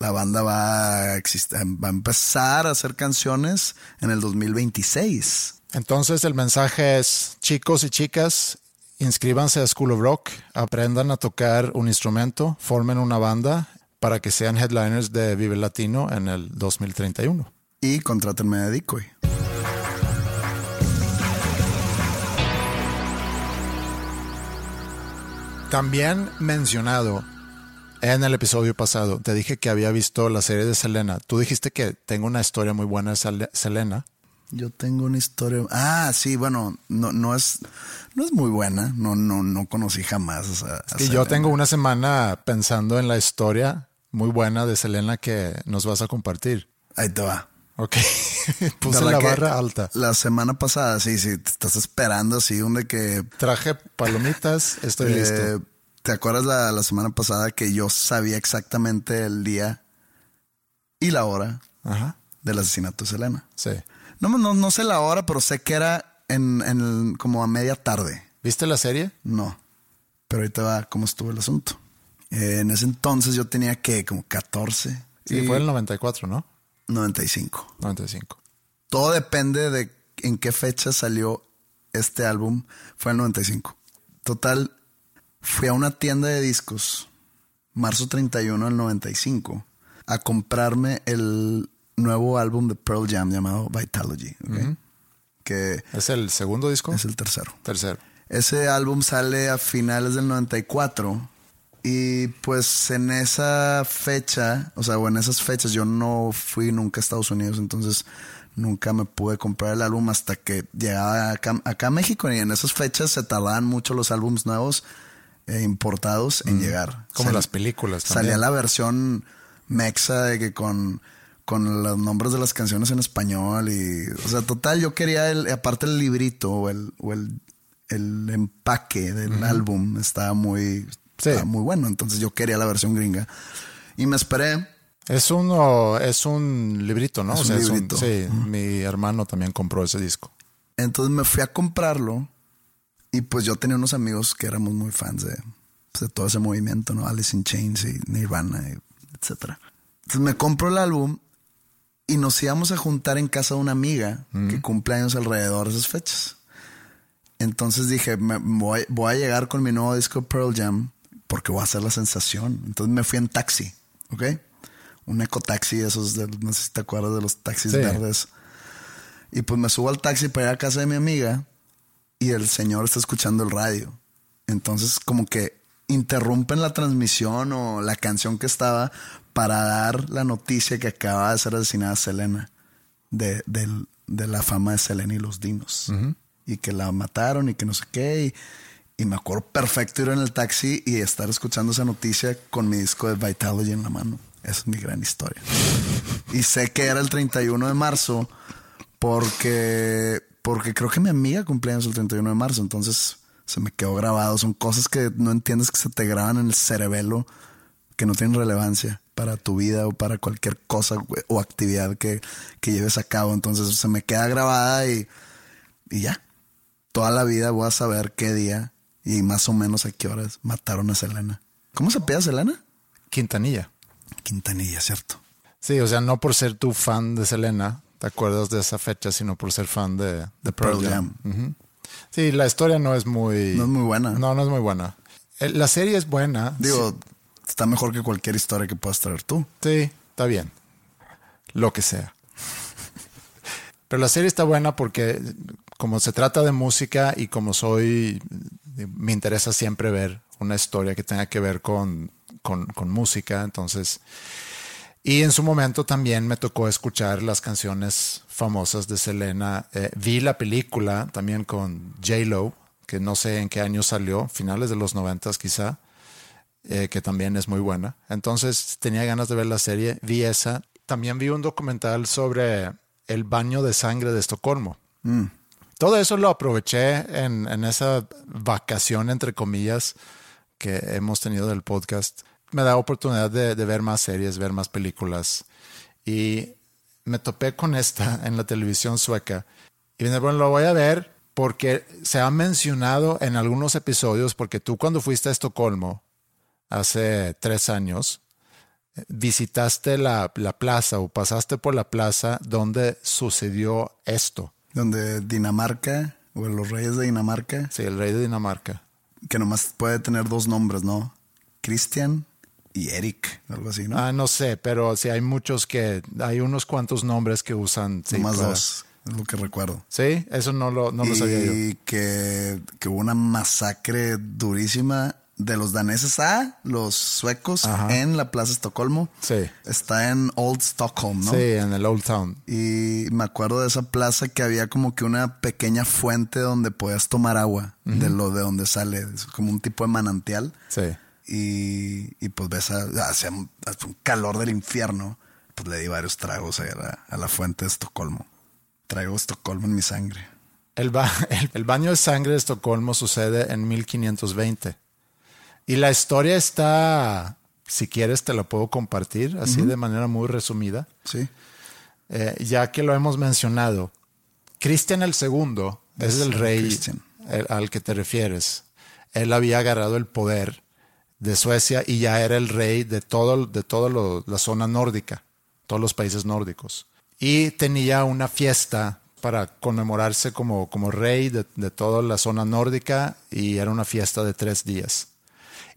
Speaker 2: la banda va a, exist- va a empezar a hacer canciones en el 2026.
Speaker 1: Entonces el mensaje es, chicos y chicas, inscríbanse a School of Rock, aprendan a tocar un instrumento, formen una banda para que sean headliners de Vive Latino en el 2031.
Speaker 2: Y contrátenme de Decoy.
Speaker 1: También mencionado en el episodio pasado, te dije que había visto la serie de Selena. Tú dijiste que tengo una historia muy buena de Sele- Selena.
Speaker 2: Yo tengo una historia. Ah, sí, bueno, no, no es, no es muy buena. No, no, no conocí jamás. a- a
Speaker 1: Y yo tengo una semana pensando en la historia muy buena de Selena que nos vas a compartir.
Speaker 2: Ahí te va.
Speaker 1: Ok. Puse
Speaker 2: ¿Verdad
Speaker 1: la barra alta.
Speaker 2: La semana pasada, sí, sí, te estás esperando así, donde que.
Speaker 1: Traje palomitas, estoy
Speaker 2: eh,
Speaker 1: listo.
Speaker 2: ¿Te acuerdas la, la semana pasada que yo sabía exactamente el día y la hora
Speaker 1: Ajá.
Speaker 2: del asesinato de Selena?
Speaker 1: Sí.
Speaker 2: No, no, no sé la hora, pero sé que era en, en como a media tarde.
Speaker 1: ¿Viste la serie?
Speaker 2: No. Pero ahorita va cómo estuvo el asunto. Eh, en ese entonces yo tenía que como 14.
Speaker 1: Sí,
Speaker 2: y
Speaker 1: fue el 94, ¿no?
Speaker 2: 95.
Speaker 1: 95.
Speaker 2: Todo depende de en qué fecha salió este álbum. Fue el 95. Total, fui a una tienda de discos, marzo 31 del 95, a comprarme el nuevo álbum de Pearl Jam llamado Vitalogy. Que
Speaker 1: ¿Es el segundo disco?
Speaker 2: es el tercero.
Speaker 1: Tercero.
Speaker 2: Ese álbum sale a finales del 94 y pues en esa fecha, o sea, o en esas fechas yo no fui nunca a Estados Unidos, entonces nunca me pude comprar el álbum hasta que llegaba acá, acá a México y en esas fechas se tardaban mucho los álbumes nuevos eh, importados en llegar.
Speaker 1: Como
Speaker 2: Sal-
Speaker 1: las películas también.
Speaker 2: Salía la versión mexa de que con, con los nombres de las canciones en español y, o sea, total, yo quería el, aparte el librito o el, o el, el empaque del álbum estaba muy,
Speaker 1: Sí.
Speaker 2: estaba muy bueno, entonces yo quería la versión gringa y me esperé.
Speaker 1: Es uno, es un librito, ¿no?
Speaker 2: Es un librito.
Speaker 1: sí, mi hermano también compró ese disco.
Speaker 2: Entonces me fui a comprarlo Y pues yo tenía unos amigos que éramos muy fans de, pues, de todo ese movimiento, ¿no? Alice in Chains y Nirvana, y etcétera. Entonces me compro el álbum y nos íbamos a juntar en casa de una amiga que cumple años alrededor de esas fechas. Entonces dije, me voy, voy a llegar con mi nuevo disco Pearl Jam porque voy a hacer la sensación. Entonces me fui en taxi, ¿ok? Un ecotaxi, esos, de, no sé si te acuerdas de los taxis
Speaker 1: Sí.
Speaker 2: verdes. Y pues me subo al taxi para ir a casa de mi amiga y el señor está escuchando el radio. Entonces como que interrumpen la transmisión o la canción que estaba para dar la noticia que acaba de ser asesinada Selena de, de la fama de Selena y los dinos. Y que la mataron y que no sé qué. Y, y me acuerdo perfecto ir en el taxi y estar escuchando esa noticia con mi disco de Vitalogy en la mano. Esa es mi gran historia. Y sé que era el 31 de marzo porque, porque creo que mi amiga cumpleaños el 31 de marzo. Entonces se me quedó grabado. Son cosas que no entiendes que se te graban en el cerebelo que no tienen relevancia para tu vida o para cualquier cosa o actividad que, que lleves a cabo. Entonces se me queda grabada y, y ya. Toda la vida voy a saber qué día y más o menos a qué horas mataron a Selena. ¿Cómo se pide Selena?
Speaker 1: Quintanilla.
Speaker 2: Quintanilla, ¿cierto?
Speaker 1: Sí, o sea, no por ser tu fan de Selena, te acuerdas de esa fecha, sino por ser fan de, de Pearl,
Speaker 2: Pearl
Speaker 1: Jam.
Speaker 2: Jam.
Speaker 1: Ujú. Sí, la historia no es muy...
Speaker 2: No es muy buena.
Speaker 1: No, no es muy buena. Eh, La serie es buena.
Speaker 2: Digo, está mejor que cualquier historia que puedas traer tú.
Speaker 1: Sí, está bien. Lo que sea. Pero la serie está buena porque como se trata de música y como soy, me interesa siempre ver una historia que tenga que ver con, con, música. Entonces, y en su momento también me tocó escuchar las canciones famosas de Selena. Eh, vi la película también con J-Lo, que no sé en qué año salió, finales de los noventas quizá eh, que también es muy buena. Entonces tenía ganas de ver la serie, vi esa. También vi un documental sobre el baño de sangre de Estocolmo. Todo eso lo aproveché en, en esa vacación, entre comillas, que hemos tenido del podcast. Me da oportunidad de, de ver más series, ver más películas. Y me topé con esta en la televisión sueca. Y dije, bueno, lo voy a ver porque se ha mencionado en algunos episodios, porque tú cuando fuiste a Estocolmo, hace tres años, visitaste la, la plaza o pasaste por la plaza donde sucedió esto.
Speaker 2: Donde Dinamarca, o los reyes de Dinamarca,
Speaker 1: Sí, el rey de Dinamarca.
Speaker 2: que nomás puede tener dos nombres, ¿no? Christian y Eric, algo así, ¿no?
Speaker 1: Ah, no sé, pero sí hay muchos que, hay unos cuantos nombres que usan. Sí,
Speaker 2: Nomás
Speaker 1: para-
Speaker 2: dos, es lo que recuerdo.
Speaker 1: Sí, eso no lo, no lo sabía yo.
Speaker 2: y que, que hubo una masacre durísima de los daneses a los suecos
Speaker 1: Ajá.
Speaker 2: en la Plaza Estocolmo.
Speaker 1: Sí.
Speaker 2: Está en Old Stockholm, ¿no?
Speaker 1: Sí, en el Old Town.
Speaker 2: Y me acuerdo de esa plaza que había como que una pequeña fuente donde podías tomar agua de lo de donde sale, es como un tipo de manantial.
Speaker 1: Sí.
Speaker 2: Y, y pues ves, hacía un, calor del infierno. Pues le di varios tragos a la, a la fuente de Estocolmo. Traigo Estocolmo en mi sangre.
Speaker 1: El, ba- el- el baño de sangre de Estocolmo sucede en 1520. Y la historia está, si quieres te la puedo compartir, así de manera muy resumida.
Speaker 2: Sí.
Speaker 1: Eh, ya que lo hemos mencionado, Cristian el segundo es
Speaker 2: Es
Speaker 1: el rey el- al que te refieres. Él había agarrado el poder de Suecia y ya era el rey de de toda lo- la zona nórdica, todos los países nórdicos. Y tenía una fiesta para conmemorarse como, como rey de, de toda la zona nórdica y era una fiesta de tres días.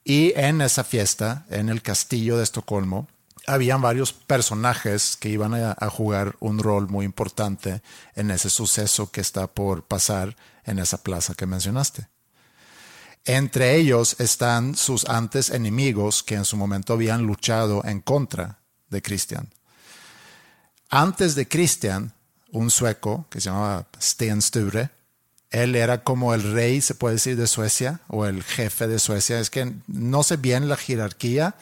Speaker 1: Y en esa fiesta, en el castillo de Estocolmo, habían varios personajes que iban a, jugar un rol muy importante en ese suceso que está por pasar en esa plaza que mencionaste. Entre ellos están sus antes enemigos que en su momento habían luchado en contra de Christian. Antes de Christian, un sueco que se llamaba Sten Sture, él era como el rey, se puede decir, de Suecia, o el jefe de Suecia. Es que no sé bien la jerarquía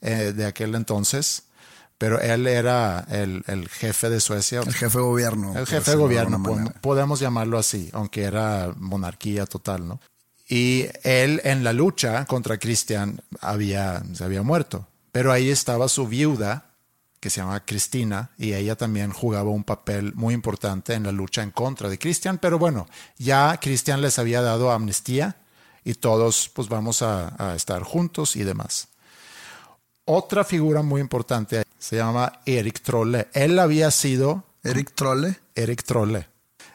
Speaker 1: eh, de aquel entonces, pero él era el, el jefe de Suecia.
Speaker 2: El jefe de gobierno.
Speaker 1: El jefe de gobierno, podemos llamarlo así, aunque era monarquía total, ¿no? Y él en la lucha contra Cristian había, se había muerto, pero ahí estaba su viuda, que se llama Cristina y ella también jugaba un papel muy importante en la lucha en contra de Cristian, pero bueno, ya Cristian les había dado amnistía y todos pues vamos a, a estar juntos y demás. Otra figura muy importante se llama Eric Trolle. Él había sido
Speaker 2: Eric Trolle.
Speaker 1: Eric Trolle.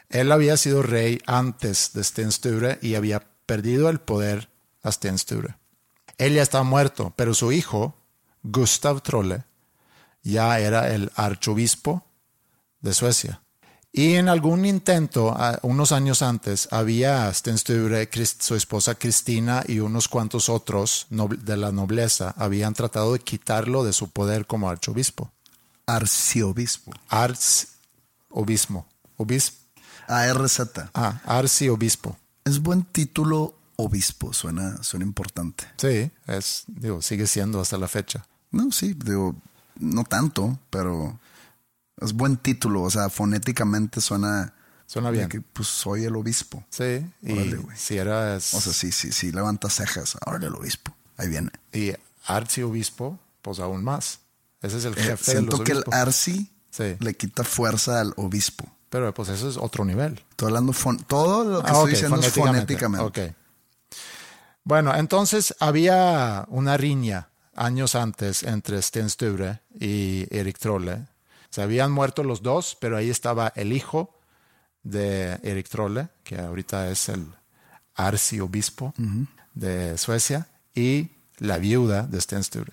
Speaker 1: Él había sido rey antes de Sten Sture y había perdido el poder a Sten Sture. Él ya estaba muerto, pero su hijo, Gustav Trolle, ya era el arzobispo de Suecia. Y en algún intento, unos años antes, había su esposa Cristina y unos cuantos otros de la nobleza habían tratado de quitarlo de su poder como arzobispo.
Speaker 2: Arciobispo.
Speaker 1: Arzobispo. Obispo.
Speaker 2: ARZ.
Speaker 1: Ah, arciobispo.
Speaker 2: Es buen título obispo, suena, suena importante.
Speaker 1: Sí, es, digo, sigue siendo hasta la fecha.
Speaker 2: No, sí, digo, no tanto, pero es buen título. O sea, fonéticamente suena.
Speaker 1: Suena bien.
Speaker 2: Que, pues soy el obispo.
Speaker 1: Sí, y
Speaker 2: Órale, güey.
Speaker 1: si eras
Speaker 2: O sea, sí, sí, sí, levanta cejas. Ahora el obispo. Ahí viene.
Speaker 1: y arciobispo, pues aún más. Ese es el
Speaker 2: Eh,
Speaker 1: jefe de los
Speaker 2: siento que el arci
Speaker 1: Sí.
Speaker 2: le quita fuerza al obispo.
Speaker 1: Pero pues eso es otro nivel.
Speaker 2: Estoy hablando fon- todo lo que
Speaker 1: Ah,
Speaker 2: estoy diciendo es
Speaker 1: fonéticamente.
Speaker 2: fonéticamente.
Speaker 1: Ok. Bueno, entonces había una riña años antes entre Sten Sture y Eric Trolle. Se habían muerto los dos, pero ahí estaba el hijo de Eric Trolle, que ahorita es el arciobispo de Suecia, y la viuda de Sten Sture.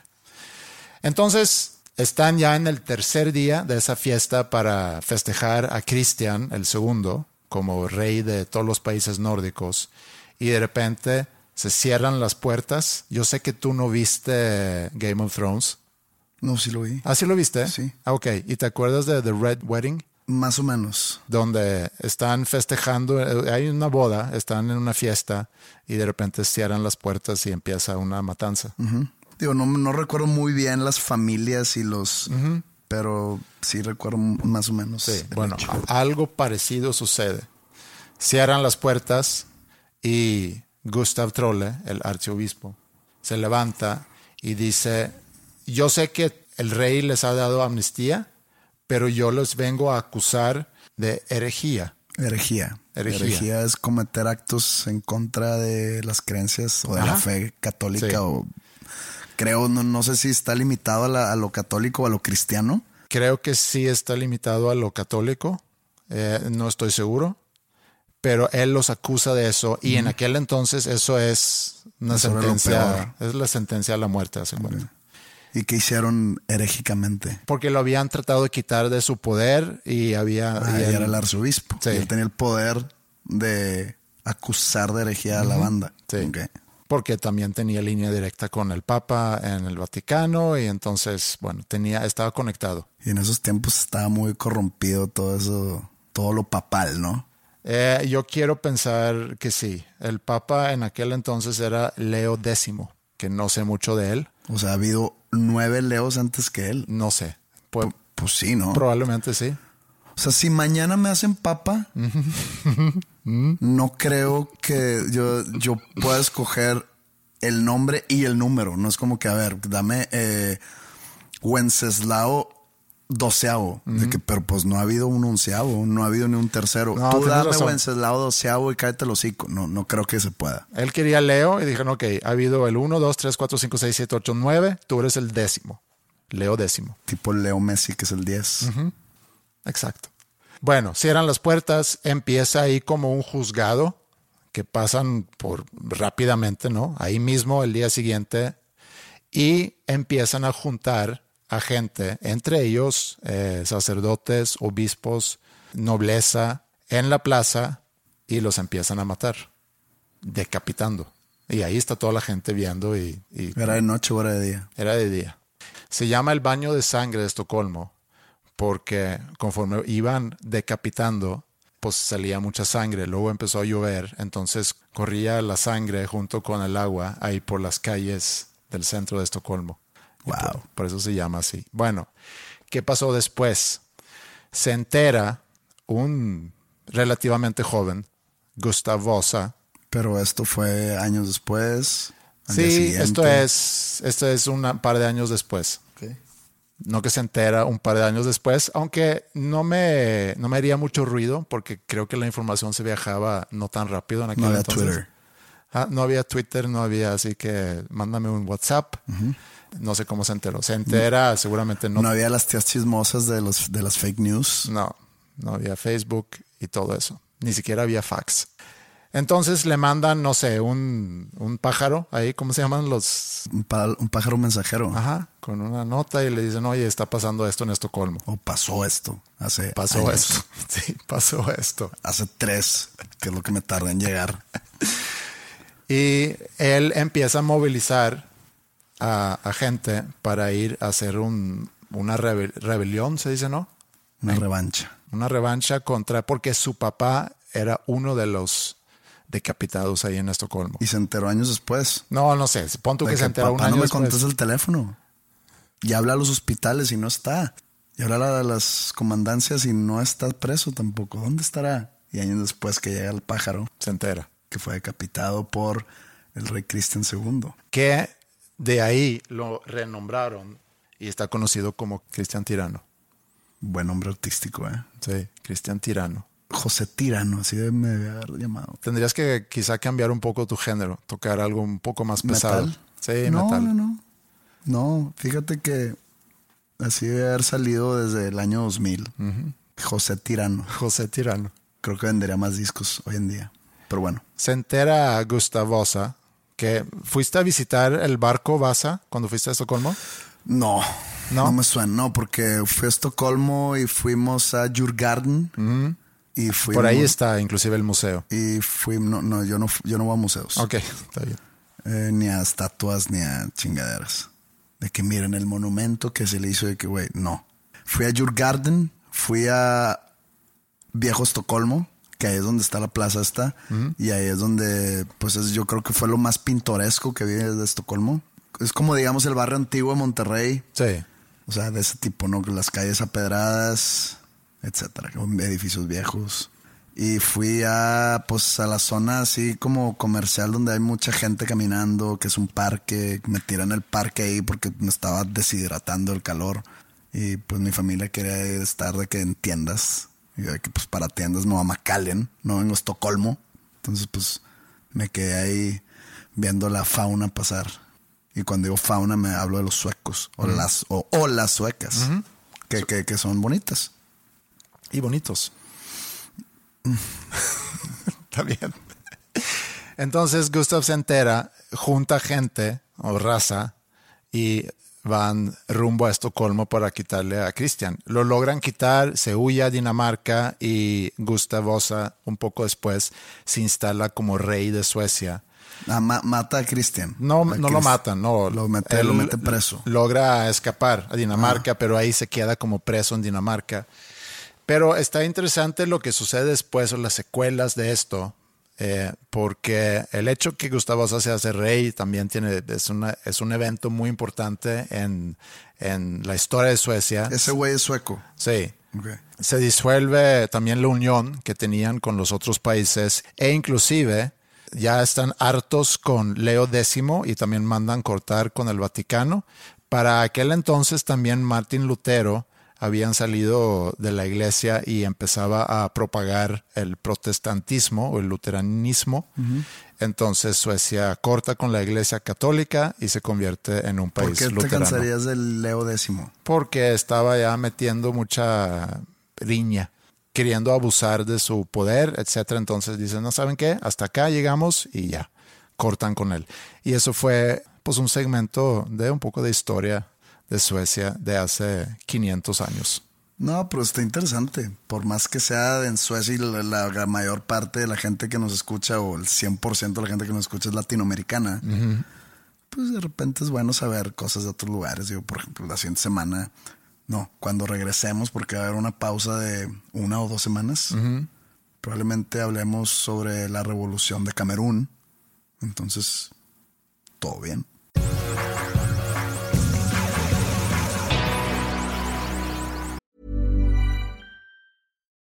Speaker 1: Entonces, están ya en el tercer día de esa fiesta para festejar a Cristian el segundo como rey de todos los países nórdicos y de repente se cierran las puertas. Yo sé que tú no viste Game of Thrones.
Speaker 2: No, sí lo vi.
Speaker 1: ¿Ah, sí lo viste?
Speaker 2: Sí.
Speaker 1: Ah, ok. ¿Y te acuerdas de The Red Wedding?
Speaker 2: Más o menos.
Speaker 1: Donde están festejando, eh, hay una boda, están en una fiesta y de repente cierran las puertas y empieza una matanza.
Speaker 2: Digo, no, no recuerdo muy bien las familias y los. Pero sí recuerdo más o menos.
Speaker 1: Sí, bueno,
Speaker 2: hecho.
Speaker 1: algo parecido sucede. Cierran las puertas y Gustav Trolle, el arciobispo, se levanta y dice, yo sé que el rey les ha dado amnistía, pero yo los vengo a acusar de herejía.
Speaker 2: Herejía.
Speaker 1: Herejía.
Speaker 2: es cometer actos en contra de las creencias o de la fe católica
Speaker 1: Sí.
Speaker 2: o creo, no, no sé si está limitado a, la- a lo católico o a lo cristiano.
Speaker 1: Creo que sí está limitado a lo católico, eh, no estoy seguro, pero él los acusa de eso y en aquel entonces eso es una
Speaker 2: Eso
Speaker 1: sentencia, es la sentencia a la muerte, hace cuenta.
Speaker 2: Y que hicieron herejicamente.
Speaker 1: Porque lo habían tratado de quitar de su poder y había...
Speaker 2: Ah,
Speaker 1: y él-
Speaker 2: era el arzobispo.
Speaker 1: Sí.
Speaker 2: Y él tenía el poder de acusar de herejía a la banda.
Speaker 1: Sí. Porque también tenía línea directa con el Papa en el Vaticano y entonces, bueno, tenía, estaba conectado.
Speaker 2: Y en esos tiempos estaba muy corrompido todo eso, todo lo papal, ¿no?
Speaker 1: Eh, yo quiero pensar que sí. El Papa en aquel entonces era Leo X, que no sé mucho de él,
Speaker 2: O sea, ha habido nueve leos antes que él.
Speaker 1: no sé. Pues,
Speaker 2: Pues sí, ¿no?
Speaker 1: probablemente sí.
Speaker 2: O sea, si mañana me hacen papa, no creo que yo, yo pueda escoger el nombre y el número. No es como que, a ver, dame eh, Wenceslao doceavo. De que, pero pues no ha habido un onceavo, no ha habido ni un tercero.
Speaker 1: No,
Speaker 2: Tú dame
Speaker 1: razón.
Speaker 2: Wenceslao doceavo y cállate el hocico. No, no creo que se pueda.
Speaker 1: Él quería Leo y dijeron, ok, ha habido el 1, 2, 3, 4, 5, 6, 7, 8, 9, tú eres el décimo. Leo décimo.
Speaker 2: Tipo Leo Messi, que es el 10.
Speaker 1: Exacto. Bueno, cierran las puertas, empieza ahí como un juzgado que pasan por rápidamente, ¿no? Ahí mismo el día siguiente y empiezan a juntar a gente, entre ellos eh, sacerdotes, obispos, nobleza, en la plaza y los empiezan a matar, decapitando. Y ahí está toda la gente viendo y, y
Speaker 2: Era de noche o era de día.
Speaker 1: era de día. Se llama el baño de sangre de Estocolmo porque conforme iban decapitando, pues salía mucha sangre. Luego empezó a llover, entonces corría la sangre junto con el agua ahí por las calles del centro de Estocolmo.
Speaker 2: Wow.
Speaker 1: Por, por eso se llama así. Bueno, ¿qué pasó después? Se entera un relativamente joven, Gustav Vasa,
Speaker 2: Pero esto fue años después.
Speaker 1: Sí, esto es, esto es un par de años después. No que se entera un par de años después, aunque no me, no me haría mucho ruido porque creo que la información se viajaba no tan rápido en aquel
Speaker 2: No
Speaker 1: entonces.
Speaker 2: Twitter.
Speaker 1: Ah, no había Twitter, no había, así que mándame un WhatsApp. No sé cómo se enteró. Se entera seguramente no.
Speaker 2: No, había las tías chismosas de, los, de las fake news.
Speaker 1: No, no había Facebook y todo eso. Ni siquiera había fax. Entonces le mandan, no sé, un, un pájaro ahí, ¿cómo se llaman los?
Speaker 2: Un, un pájaro mensajero.
Speaker 1: Ajá, con una nota y le dicen, oye, está pasando esto en Estocolmo.
Speaker 2: O pasó esto. Hace
Speaker 1: Pasó
Speaker 2: años.
Speaker 1: esto. Sí, pasó esto.
Speaker 2: Hace tres, que es lo que me tarda en llegar.
Speaker 1: Y él empieza a movilizar a, a gente para ir a hacer un, una rebe- rebelión, se dice, ¿no?
Speaker 2: Una revancha.
Speaker 1: Una revancha contra, porque su papá era uno de los decapitados ahí en Estocolmo.
Speaker 2: Y se enteró años después.
Speaker 1: No, no sé, pon tú
Speaker 2: de
Speaker 1: que se enteró un año
Speaker 2: no me contesta el teléfono. Y habla a los hospitales y no está. Y habla a las comandancias y no está preso tampoco. ¿Dónde estará? Y años después que llega el pájaro,
Speaker 1: Se entera.
Speaker 2: Que fue decapitado por el rey Cristian II.
Speaker 1: Que de ahí lo renombraron y está conocido como Cristian Tirano.
Speaker 2: Buen nombre artístico, ¿eh?
Speaker 1: Sí, Cristian Tirano.
Speaker 2: José Tirano, así me debe haber llamado.
Speaker 1: Tendrías que quizá cambiar un poco tu género, tocar algo un poco más pesado.
Speaker 2: ¿Metal?
Speaker 1: Sí,
Speaker 2: no,
Speaker 1: metal.
Speaker 2: no, no. No, fíjate que así debe haber salido desde el año 2000. José Tirano.
Speaker 1: José Tirano.
Speaker 2: Creo que vendería más discos hoy en día. Pero bueno,
Speaker 1: Se entera Gustavosa que fuiste a visitar el barco Vasa cuando fuiste a Estocolmo.
Speaker 2: no,
Speaker 1: ¿No?
Speaker 2: no, me suena. No, porque fui a Estocolmo y fuimos a Djurgarden. Y fuimos,
Speaker 1: Por ahí está inclusive el museo.
Speaker 2: Y fui, no, no, yo no, yo no voy a museos.
Speaker 1: Ok, está bien.
Speaker 2: Eh, ni a estatuas, ni a chingaderas. De que miren el monumento que se le hizo de que, güey, no. Fui a Djurgarden, fui a Viejo Estocolmo, que ahí es donde está la plaza esta, y ahí es donde, pues es- yo creo que fue lo más pintoresco que vi de Estocolmo. Es como, digamos, el barrio antiguo de Monterrey,
Speaker 1: Sí.
Speaker 2: o sea, de ese tipo, ¿no? Las calles apedradas, etcétera, edificios viejos. Y fui a, pues, a la zona así como comercial donde hay mucha gente caminando, que es un parque. Me tiré en el parque ahí porque me estaba deshidratando el calor. Y pues mi familia quería estar de que en tiendas. Y de que pues para tiendas no a McAllen, no vengo a Estocolmo. Entonces pues me quedé ahí viendo la fauna pasar. Y cuando digo fauna me hablo de los suecos o, las, o, o las suecas, que, que, que son bonitas.
Speaker 1: Y bonitos. Está bien. Entonces Gustav se entera, junta gente o raza y van rumbo a Estocolmo para quitarle a Christian. Lo logran quitar, se huye a Dinamarca y Gustav Vasa, un poco después, se instala como rey de Suecia.
Speaker 2: Ah, ma- mata a Christian.
Speaker 1: No,
Speaker 2: A
Speaker 1: no lo matan, no.
Speaker 2: Lo mete, lo mete preso.
Speaker 1: Logra escapar a Dinamarca, pero ahí se queda como preso en Dinamarca. Pero está interesante lo que sucede después o las secuelas de esto, eh, porque el hecho que Gustavo se hace rey también tiene, es, una, es un evento muy importante en, en la historia de Suecia.
Speaker 2: Ese güey es sueco.
Speaker 1: Sí. Se disuelve también la unión que tenían con los otros países e inclusive ya están hartos con Leo X y también mandan cortar con el Vaticano. Para aquel entonces también Martín Lutero habían salido de la iglesia y empezaba a propagar el protestantismo o el luteranismo. Entonces Suecia corta con la iglesia católica y se convierte en un
Speaker 2: ¿Por
Speaker 1: país
Speaker 2: qué te
Speaker 1: luterano
Speaker 2: cansarías del Leo X?
Speaker 1: porque estaba ya metiendo mucha riña, queriendo abusar de su poder, etcétera. Entonces dicen, no saben qué, hasta acá llegamos y ya cortan con él. Y eso fue pues un segmento de un poco de historia de Suecia de hace 500 años.
Speaker 2: No, pero está interesante. Por más que sea en Suecia y la, mayor parte de la gente que nos escucha o el 100% de la gente que nos escucha es latinoamericana, pues de repente es bueno saber cosas de otros lugares. Digo, por ejemplo, la siguiente semana, no, cuando regresemos, porque va a haber una pausa de una o dos semanas, probablemente hablemos sobre la revolución de Camerún. Entonces, todo bien.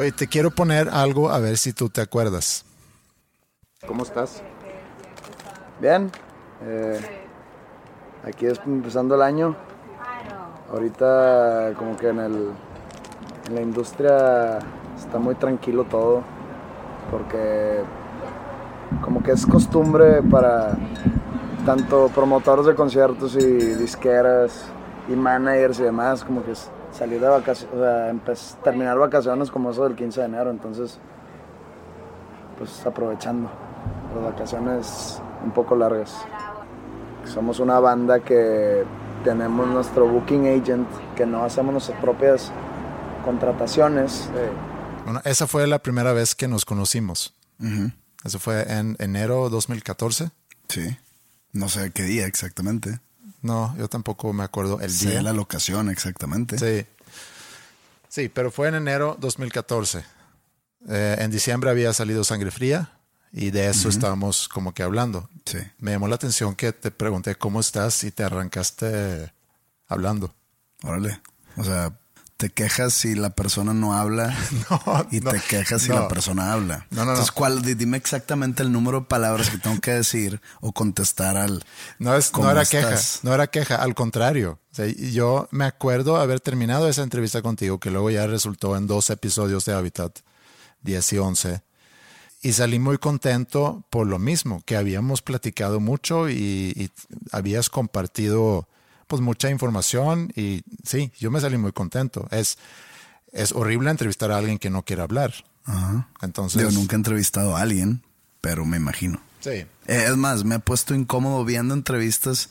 Speaker 1: Oye, te quiero poner algo a ver si tú te acuerdas.
Speaker 2: ¿Cómo estás? Bien. Eh, aquí es empezando el año. Ahorita como que en, el, en la industria está muy tranquilo todo. Porque como que es costumbre para tanto promotores de conciertos y disqueras y managers y demás, como que es salir de vacaciones, o sea, empe- terminar vacaciones como eso del 15 de enero, entonces pues aprovechando las vacaciones un poco largas. Somos una banda que tenemos nuestro booking agent, que no hacemos nuestras propias contrataciones.
Speaker 1: Bueno, esa fue la primera vez que nos conocimos. Eso fue en enero 2014.
Speaker 2: Sí. No sé qué día exactamente.
Speaker 1: No, yo tampoco me acuerdo el día.
Speaker 2: la locación exactamente.
Speaker 1: Sí. Sí, pero fue en enero 2014. Eh, en diciembre había salido Sangre Fría y de eso estábamos como que hablando.
Speaker 2: Sí.
Speaker 1: Me llamó la atención que te pregunté cómo estás y te arrancaste hablando.
Speaker 2: Órale. O sea, te quejas si la persona no habla
Speaker 1: No,
Speaker 2: y
Speaker 1: no,
Speaker 2: te quejas si
Speaker 1: no.
Speaker 2: la persona habla.
Speaker 1: No, no, no.
Speaker 2: Entonces, ¿cuál, di- dime exactamente el número de palabras que tengo que decir o contestar al.
Speaker 1: No, es,
Speaker 2: ¿Cómo
Speaker 1: no era
Speaker 2: estás?
Speaker 1: queja, no era queja, al contrario. O sea, yo me acuerdo haber terminado esa entrevista contigo, que luego ya resultó en dos episodios de Habitat, 10 y 11, y salí muy contento por lo mismo, que habíamos platicado mucho y, y habías compartido pues mucha información y sí, yo me salí muy contento. Es, es horrible entrevistar a alguien que no quiere hablar. Entonces,
Speaker 2: Yo nunca he entrevistado a alguien, pero me imagino.
Speaker 1: sí.
Speaker 2: Eh, Es más, me he puesto incómodo viendo entrevistas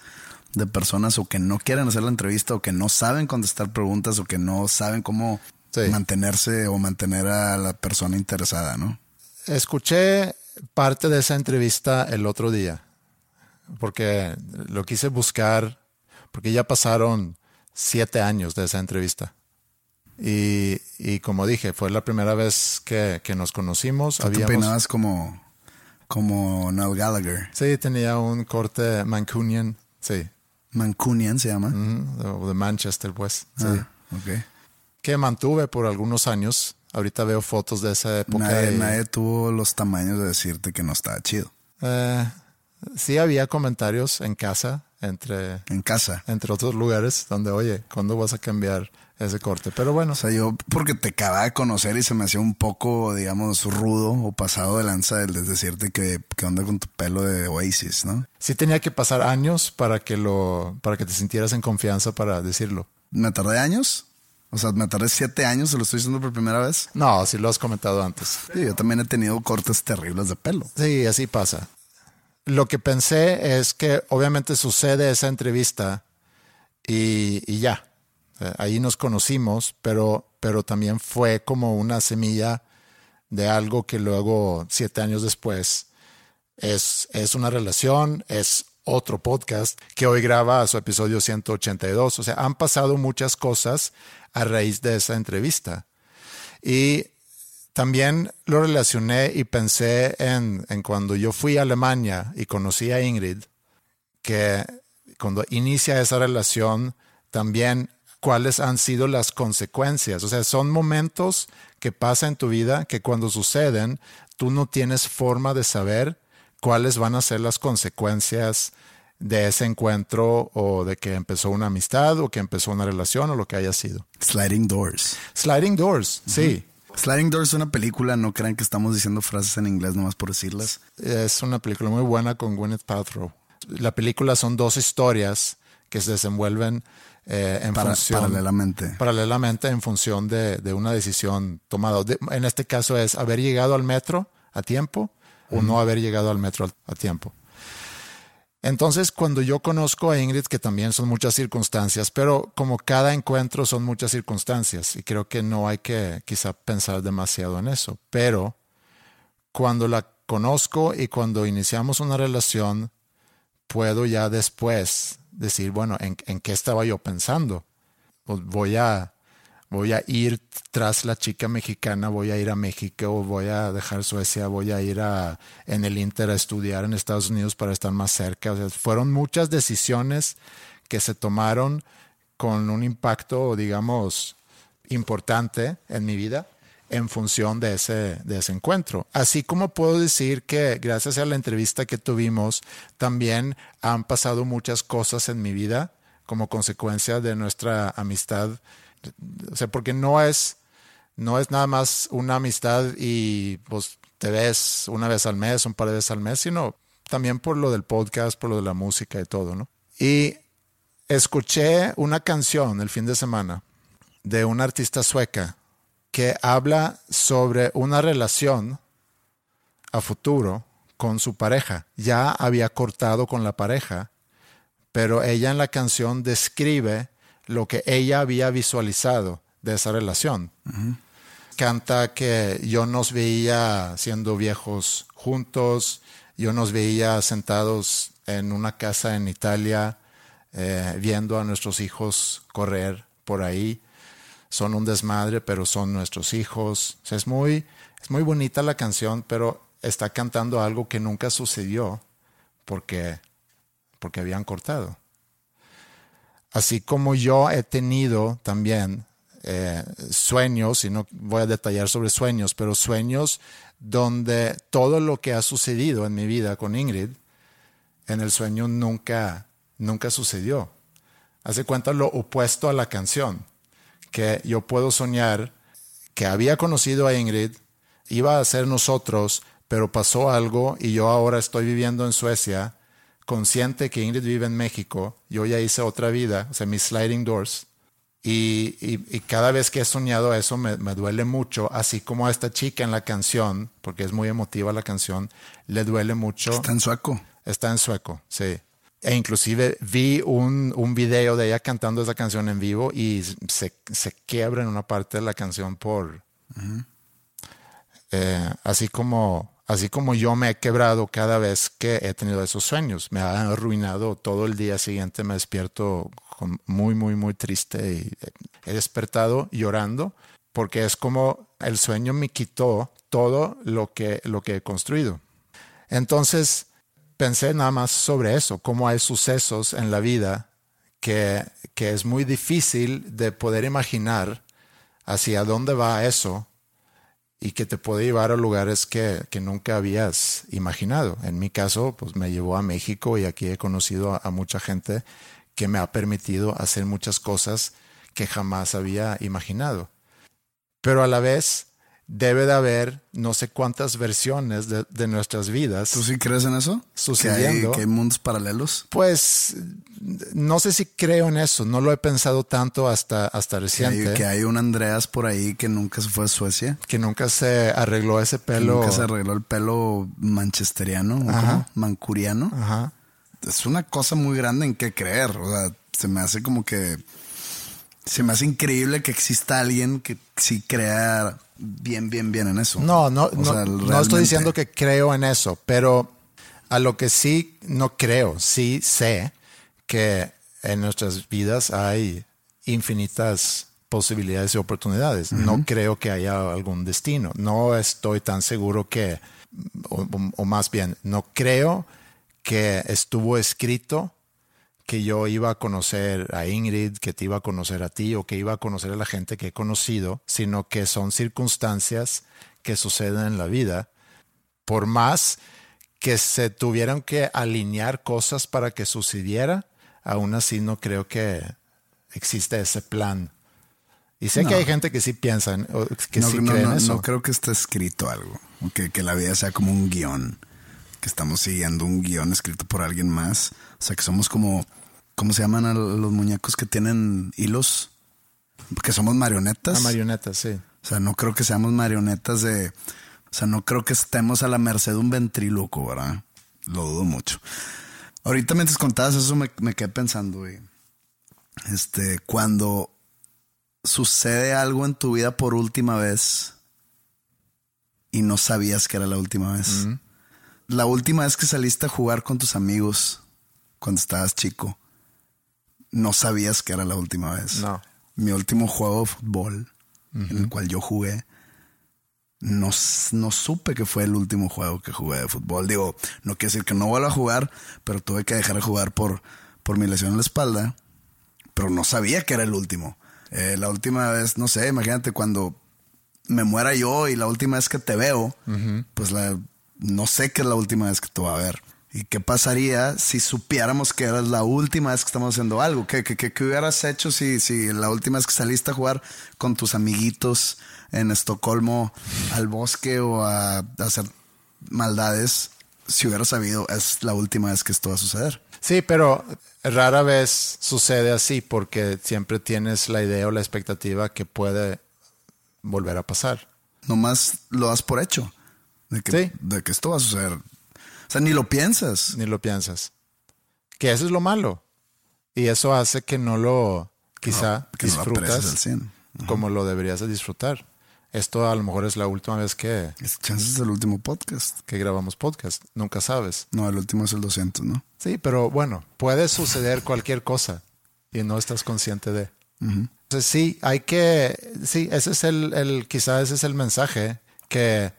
Speaker 2: de personas o que no quieren hacer la entrevista o que no saben contestar preguntas o que no saben cómo
Speaker 1: Sí.
Speaker 2: mantenerse o mantener a la persona interesada, ¿no?
Speaker 1: Escuché parte de esa entrevista el otro día, porque lo quise buscar, porque ya pasaron siete años de esa entrevista. Y, y como dije, fue la primera vez que, que nos conocimos.
Speaker 2: Tú
Speaker 1: Habíamos,
Speaker 2: como, como Noel Gallagher.
Speaker 1: sí, tenía un corte Mancunian, sí,
Speaker 2: Mancunian se llama.
Speaker 1: o de Manchester, pues, sí,
Speaker 2: Ah, ok.
Speaker 1: que mantuve por algunos años. Ahorita veo fotos de esa época.
Speaker 2: Nadie,
Speaker 1: y-
Speaker 2: nadie tuvo los tamaños de decirte que no estaba chido.
Speaker 1: Eh, sí había comentarios en casa entre
Speaker 2: En casa.
Speaker 1: entre otros lugares donde, oye, ¿cuándo vas a cambiar ese corte? Pero bueno,
Speaker 2: O sea, yo porque te acababa de conocer y se me hacía un poco, digamos, rudo o pasado de lanza el de decirte que, que onda con tu pelo de Oasis, ¿no?
Speaker 1: sí tenía que pasar años para que lo, para que te sintieras en confianza para decirlo.
Speaker 2: ¿Me tardé años? O sea, me tardé siete años, se lo estoy diciendo por primera vez.
Speaker 1: No, sí lo has comentado antes.
Speaker 2: Sí, yo también he tenido cortes terribles de pelo.
Speaker 1: Sí, así pasa. Lo que pensé es que obviamente sucede esa entrevista y, ya. Eh, Ahí nos conocimos, pero, pero también fue como una semilla de algo que luego, siete años después, es, es una relación, es otro podcast que hoy graba su episodio 182. O sea, han pasado muchas cosas a raíz de esa entrevista. Y también lo relacioné y pensé en, en cuando yo fui a Alemania y conocí a Ingrid, que cuando inicia esa relación, también cuáles han sido las consecuencias. O sea, son momentos que pasan en tu vida que cuando suceden, tú no tienes forma de saber cuáles van a ser las consecuencias de ese encuentro o de que empezó una amistad o que empezó una relación o lo que haya sido.
Speaker 2: Sliding Doors.
Speaker 1: Sliding Doors, sí.
Speaker 2: Sliding Doors es una película, no crean que estamos diciendo frases en inglés nomás por decirlas.
Speaker 1: Es una película muy buena con Gwyneth Paltrow. la película son dos historias que se desenvuelven eh, en
Speaker 2: Para-
Speaker 1: función
Speaker 2: paralelamente.
Speaker 1: paralelamente en función de, de una decisión tomada. De- en este caso es haber llegado al metro a tiempo o no haber llegado al metro a tiempo. Entonces, cuando yo conozco a Ingrid, que también son muchas circunstancias, pero como cada encuentro son muchas circunstancias, y creo que no hay que quizá pensar demasiado en eso, pero cuando la conozco y cuando iniciamos una relación, puedo ya después decir, bueno, ¿en, qué estaba yo pensando? Pues voy a, voy a ir tras la chica mexicana, voy a ir a México, voy a dejar Suecia, voy a ir a, en el Inter a estudiar en Estados Unidos para estar más cerca. O sea, fueron muchas decisiones que se tomaron con un impacto, digamos, importante en mi vida en función de ese, de ese encuentro. Así como puedo decir que gracias a la entrevista que tuvimos, también han pasado muchas cosas en mi vida como consecuencia de nuestra amistad. O sea, porque no es, no es nada más una amistad y pues te ves una vez al mes, un par de veces al mes, sino también por lo del podcast, por lo de la música y todo, ¿no? Y escuché una canción el fin de semana de una artista sueca que habla sobre una relación a futuro con su pareja. Ya había cortado con la pareja, pero ella en la canción describe lo que ella había visualizado de esa relación. Canta que yo nos veía siendo viejos juntos, yo nos veía sentados en una casa en Italia, eh, viendo a nuestros hijos correr por ahí son un desmadre, pero son nuestros hijos. O sea, es muy, es muy bonita la canción, pero está cantando algo que nunca sucedió porque, porque habían cortado. Así como yo he tenido también eh, sueños, y no voy a detallar sobre sueños, pero sueños donde todo lo que ha sucedido en mi vida con Ingrid, en el sueño nunca, nunca sucedió. Hace cuenta lo opuesto a la canción que yo puedo soñar que había conocido a Ingrid, iba a ser nosotros, pero pasó algo y yo ahora estoy viviendo en Suecia, consciente que Ingrid vive en México, yo ya hice otra vida, o sea, mis sliding doors, y, y- y cada vez que he soñado eso me, me duele mucho, así como a esta chica en la canción, porque es muy emotiva la canción, le duele mucho.
Speaker 2: Está en sueco.
Speaker 1: Está en sueco, sí. E inclusive vi un, un video de ella cantando esa canción en vivo y se, se quiebra en una parte de la canción por... Eh, así como así como yo me he quebrado cada vez que he tenido esos sueños. Me ha arruinado todo el día siguiente, me despierto muy, muy, muy triste y eh, he despertado llorando porque es como el sueño me quitó todo lo que, lo que he construido. Entonces pensé nada más sobre eso, cómo hay sucesos en la vida que, que es muy difícil de poder imaginar hacia dónde va eso y que te puede llevar a lugares que, que nunca habías imaginado. En mi caso, pues me llevó a México y aquí he conocido a, a mucha gente que me ha permitido hacer muchas cosas que jamás había imaginado. Pero a la vez debe de haber no sé cuántas versiones de, de nuestras vidas.
Speaker 2: ¿Tú sí crees en eso?
Speaker 1: Sucediendo.
Speaker 2: ¿Que hay, que hay mundos paralelos?
Speaker 1: Pues no sé si creo en eso, no lo he pensado tanto hasta, hasta
Speaker 2: Que hay,
Speaker 1: reciente,
Speaker 2: que hay un Andreas por ahí que nunca se fue a Suecia.
Speaker 1: que nunca se arregló ese
Speaker 2: que
Speaker 1: pelo.
Speaker 2: Nunca se arregló el pelo manchesteriano, ¿o
Speaker 1: Ajá.
Speaker 2: cómo? mancuriano.
Speaker 1: Ajá.
Speaker 2: Es una cosa muy grande en qué creer. O sea, se me hace como que. Se me hace increíble que exista alguien que sí crea bien, bien, bien en eso.
Speaker 1: No, no,
Speaker 2: O
Speaker 1: no,
Speaker 2: sea,
Speaker 1: no estoy diciendo que creo en eso, pero a lo que sí no creo, sí sé que en nuestras vidas hay infinitas posibilidades y oportunidades. No creo que haya algún destino. No estoy tan seguro que, o más bien, no creo que estuvo escrito que yo iba a conocer a Ingrid, que te iba a conocer a ti o que iba a conocer a la gente que he conocido, sino que son circunstancias que suceden en la vida. Por más que se tuvieran que alinear cosas para que sucediera, aún así no creo que existe ese plan. Y sé
Speaker 2: No.
Speaker 1: que hay gente que sí piensa, que
Speaker 2: no,
Speaker 1: sí
Speaker 2: no,
Speaker 1: cree en eso.
Speaker 2: no creo que esté escrito algo. Que, que la vida sea como un guion. que estamos siguiendo un guion escrito por alguien más. O sea, que somos como, ¿cómo se llaman a los muñecos que tienen hilos? Que somos marionetas.
Speaker 1: A marionetas, sí.
Speaker 2: O sea, no creo que seamos marionetas de. O sea, no creo que estemos a la merced de un ventríloco, ¿verdad? Lo dudo mucho. Ahorita mientras contabas eso me, me quedé pensando, güey. Este, cuando sucede algo en tu vida por última vez y no sabías que era la última vez. La última vez que saliste a jugar con tus amigos cuando estabas chico, no sabías que era la última vez.
Speaker 1: No.
Speaker 2: Mi último juego de fútbol en el cual yo jugué, no, no supe que fue el último juego que jugué de fútbol. Digo, no quiere decir que no vuelva a jugar, pero tuve que dejar de jugar por, por mi lesión en la espalda pero no sabía que era el último. Eh, la última vez, no sé, imagínate cuando me muera yo y la última vez que te veo, pues la, no sé que es la última vez que te voy a ver. ¿Y qué pasaría si supiéramos que era la última vez que estamos haciendo algo? ¿Qué, qué, qué- qué hubieras hecho si, si la última vez que saliste a jugar con tus amiguitos en Estocolmo al bosque o a, a hacer maldades, si hubieras sabido es la última vez que esto va a suceder?
Speaker 1: Sí, pero rara vez sucede así porque siempre tienes la idea o la expectativa que puede volver a pasar.
Speaker 2: nomás lo das por hecho. De que,
Speaker 1: Sí.
Speaker 2: de que esto va a suceder. O sea, ni lo piensas.
Speaker 1: Ni lo piensas. Que eso es lo malo. Y eso hace que no lo quizá
Speaker 2: que no lo
Speaker 1: disfrutas
Speaker 2: al 100.
Speaker 1: como lo deberías de disfrutar. Esto a lo mejor es la última vez que,
Speaker 2: Es chances del último podcast.
Speaker 1: que grabamos podcast. Nunca sabes.
Speaker 2: No, el último es el 200, ¿no?
Speaker 1: Sí, pero bueno, puede suceder cualquier cosa y no estás consciente de. Entonces sí, hay que, sí, ese es el, el, quizá ese es el mensaje, que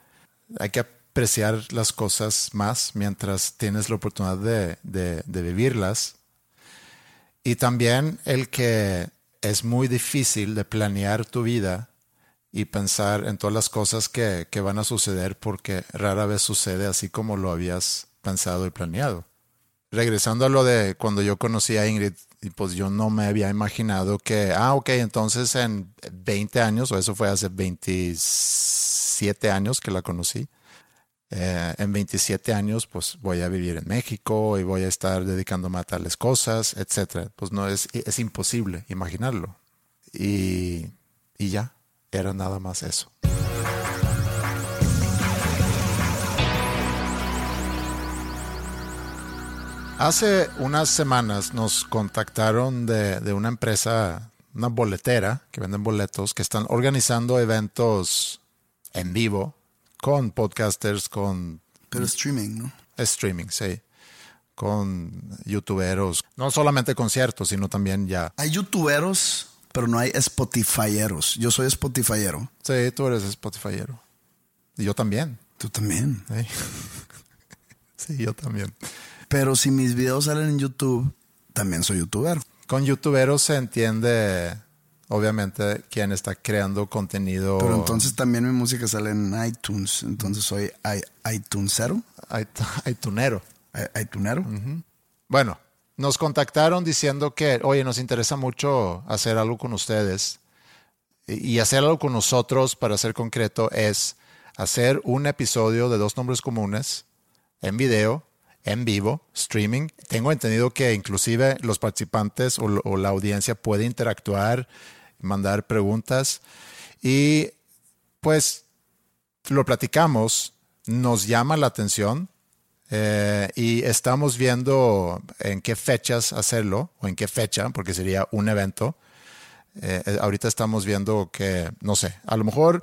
Speaker 1: hay que apreciar las cosas más mientras tienes la oportunidad de, de, vivirlas. Y también el que es muy difícil de planear tu vida y pensar en todas las cosas que, que van a suceder porque rara vez sucede así como lo habías pensado y planeado regresando a lo de cuando yo conocí a Ingrid, pues yo no me había imaginado que, ah, ok, entonces en 20 años, o eso fue hace 27 años que la conocí, eh, en 27 años pues voy a vivir en México y voy a estar dedicándome a tales cosas, etcétera. Pues no es, es imposible imaginarlo. Y, y ya, era nada más eso. Hace unas semanas nos contactaron de, de una empresa, una boletera que venden boletos, que están organizando eventos en vivo con podcasters, con
Speaker 2: Pero streaming, ¿no?
Speaker 1: streaming, sí, con youtuberos, no solamente conciertos, sino también ya.
Speaker 2: Hay youtuberos, pero no hay Spotifyeros. Yo soy Spotifyero.
Speaker 1: Sí, tú eres Spotifyero. Y yo también.
Speaker 2: Tú también.
Speaker 1: Sí, sí yo también.
Speaker 2: Pero si mis videos salen en YouTube, también soy youtuber.
Speaker 1: Con youtuberos se entiende, obviamente, quién está creando contenido.
Speaker 2: Pero entonces también mi música sale en iTunes. Entonces soy iTunesero.
Speaker 1: Hay tunero.
Speaker 2: i- iTunero.
Speaker 1: Bueno, nos contactaron diciendo que, oye, nos interesa mucho hacer algo con ustedes. Y hacer algo con nosotros, para ser concreto, es hacer un episodio de Dos Nombres Comunes en video, en vivo, streaming. Tengo entendido que inclusive los participantes o, o la audiencia puede interactuar, mandar preguntas. Y pues lo platicamos, nos llama la atención eh, y estamos viendo en qué fechas hacerlo o en qué fecha, porque sería un evento. Eh, eh, ahorita estamos viendo que, no sé, a lo mejor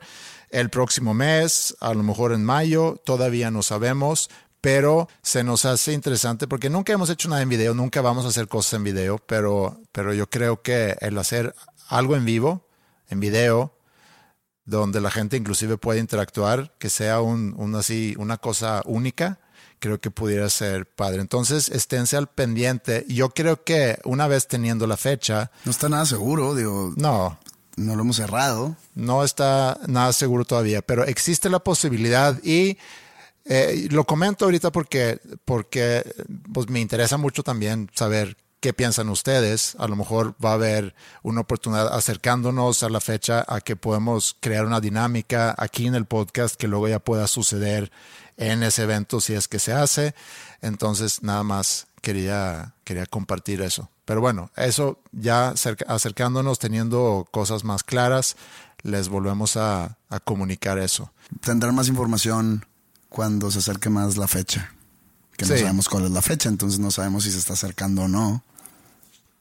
Speaker 1: el próximo mes, a lo mejor en mayo, todavía no sabemos, pero se nos hace interesante porque nunca hemos hecho nada en video, nunca vamos a hacer cosas en video, pero, pero yo creo que el hacer algo en vivo, en video, donde la gente inclusive puede interactuar, que sea un, un así, una cosa única, creo que pudiera ser padre. Entonces, esténse al pendiente. Yo creo que una vez teniendo la fecha,
Speaker 2: No está nada seguro, digo,
Speaker 1: no,
Speaker 2: no lo hemos cerrado.
Speaker 1: no está nada seguro todavía, pero existe la posibilidad y eh, lo comento ahorita porque, porque pues, me interesa mucho también saber qué piensan ustedes. A lo mejor va a haber una oportunidad acercándonos a la fecha a que podemos crear una dinámica aquí en el podcast que luego ya pueda suceder en ese evento si es que se hace. Entonces, nada más quería, quería compartir eso. Pero bueno, eso ya acercándonos, teniendo cosas más claras, les volvemos a, a comunicar eso.
Speaker 2: Tendrán más información cuando se acerque más la fecha. Que no
Speaker 1: Sí.
Speaker 2: sabemos cuál es la fecha, entonces no sabemos si se está acercando o no.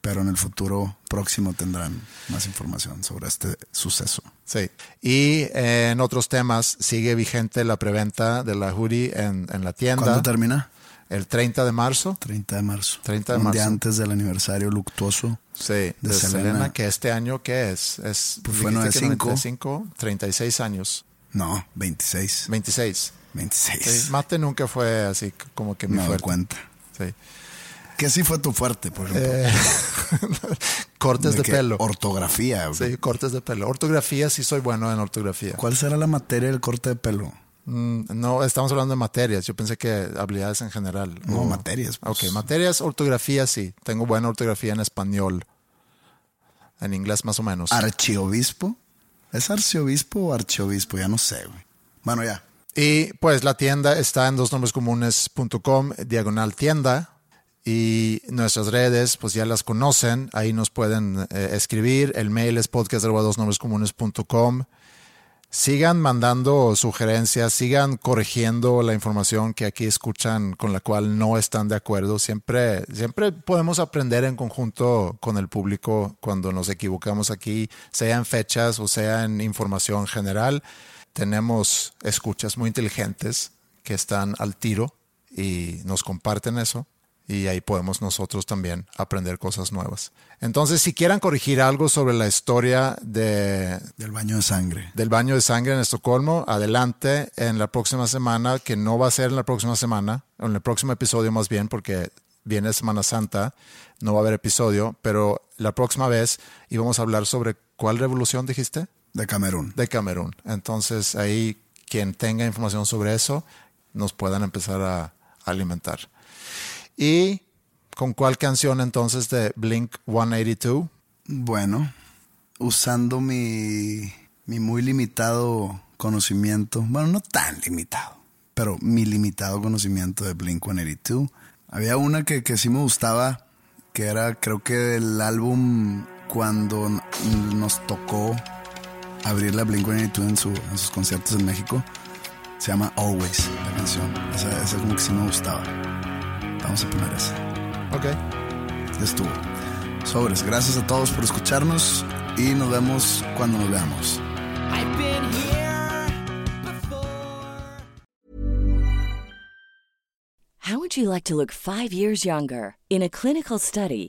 Speaker 2: Pero en el futuro próximo tendrán más información sobre este suceso.
Speaker 1: Sí. Y eh, en otros temas, sigue vigente la preventa de la hoodie en, en la tienda.
Speaker 2: ¿Cuándo termina?
Speaker 1: El 30 de marzo.
Speaker 2: 30 de marzo.
Speaker 1: 30 de
Speaker 2: Un día
Speaker 1: marzo.
Speaker 2: antes del aniversario luctuoso.
Speaker 1: Sí, de,
Speaker 2: De
Speaker 1: Selena.
Speaker 2: Selena.
Speaker 1: que este año, ¿qué es? es
Speaker 2: Pues fue
Speaker 1: dijiste que
Speaker 2: 95.
Speaker 1: 95, 36 años.
Speaker 2: No, 26.
Speaker 1: 26.
Speaker 2: 26.
Speaker 1: Sí, Mate nunca fue así como que mi
Speaker 2: Me doy
Speaker 1: fuerte.
Speaker 2: cuenta.
Speaker 1: Sí.
Speaker 2: ¿Qué sí fue tu fuerte, por ejemplo?
Speaker 1: Eh, cortes de, pelo.
Speaker 2: Ortografía. güey.
Speaker 1: Sí, cortes de pelo. Ortografía, sí soy bueno en ortografía.
Speaker 2: ¿Cuál será la materia del corte de pelo?
Speaker 1: Mm, no, estamos hablando de materias. Yo pensé que habilidades en general.
Speaker 2: No,
Speaker 1: O-
Speaker 2: materias, pues.
Speaker 1: Ok, materias, ortografía, sí. Tengo buena ortografía en español. En inglés más o menos.
Speaker 2: Archiobispo. ¿Es arciobispo o archiobispo? Ya no sé, güey. Bueno, ya.
Speaker 1: Y pues la tienda está en dosnombrescomunes.com, diagonal tienda. Y nuestras redes, pues ya las conocen. Ahí nos pueden eh, escribir. El mail es podcast.dosnombrescomunes.com. Sigan mandando sugerencias, sigan corrigiendo la información que aquí escuchan con la cual no están de acuerdo. Siempre, siempre podemos aprender en conjunto con el público cuando nos equivocamos aquí, sea en fechas o sea en información general. Tenemos escuchas muy inteligentes que están al tiro y nos comparten eso y ahí podemos nosotros también aprender cosas nuevas. Entonces, si quieran corregir algo sobre la historia de,
Speaker 2: Del baño de sangre.
Speaker 1: del baño de sangre en Estocolmo, adelante en la próxima semana, que no va a ser en la próxima semana, o en el próximo episodio más bien, porque viene Semana Santa, no va a haber episodio, pero la próxima vez íbamos a hablar sobre cuál revolución dijiste?
Speaker 2: De Camerún.
Speaker 1: de Camerún. Entonces ahí quien tenga información sobre eso nos puedan empezar a alimentar. ¿Y con cuál canción entonces de Blink 182?
Speaker 2: Bueno, usando mi, mi muy limitado conocimiento, bueno, no tan limitado, pero mi limitado conocimiento de Blink 182, había una que, que sí me gustaba, que era creo que el álbum cuando nos tocó abrir la Blink 182 en, su, en sus conciertos en México. Se llama Always, la canción. Esa, esa como que sí me gustaba. Vamos a poner esa.
Speaker 1: Ok.
Speaker 2: Ya estuvo. Sobres, gracias a todos por escucharnos y nos vemos cuando nos veamos.
Speaker 3: How would you like to look five years younger? In a clinical study,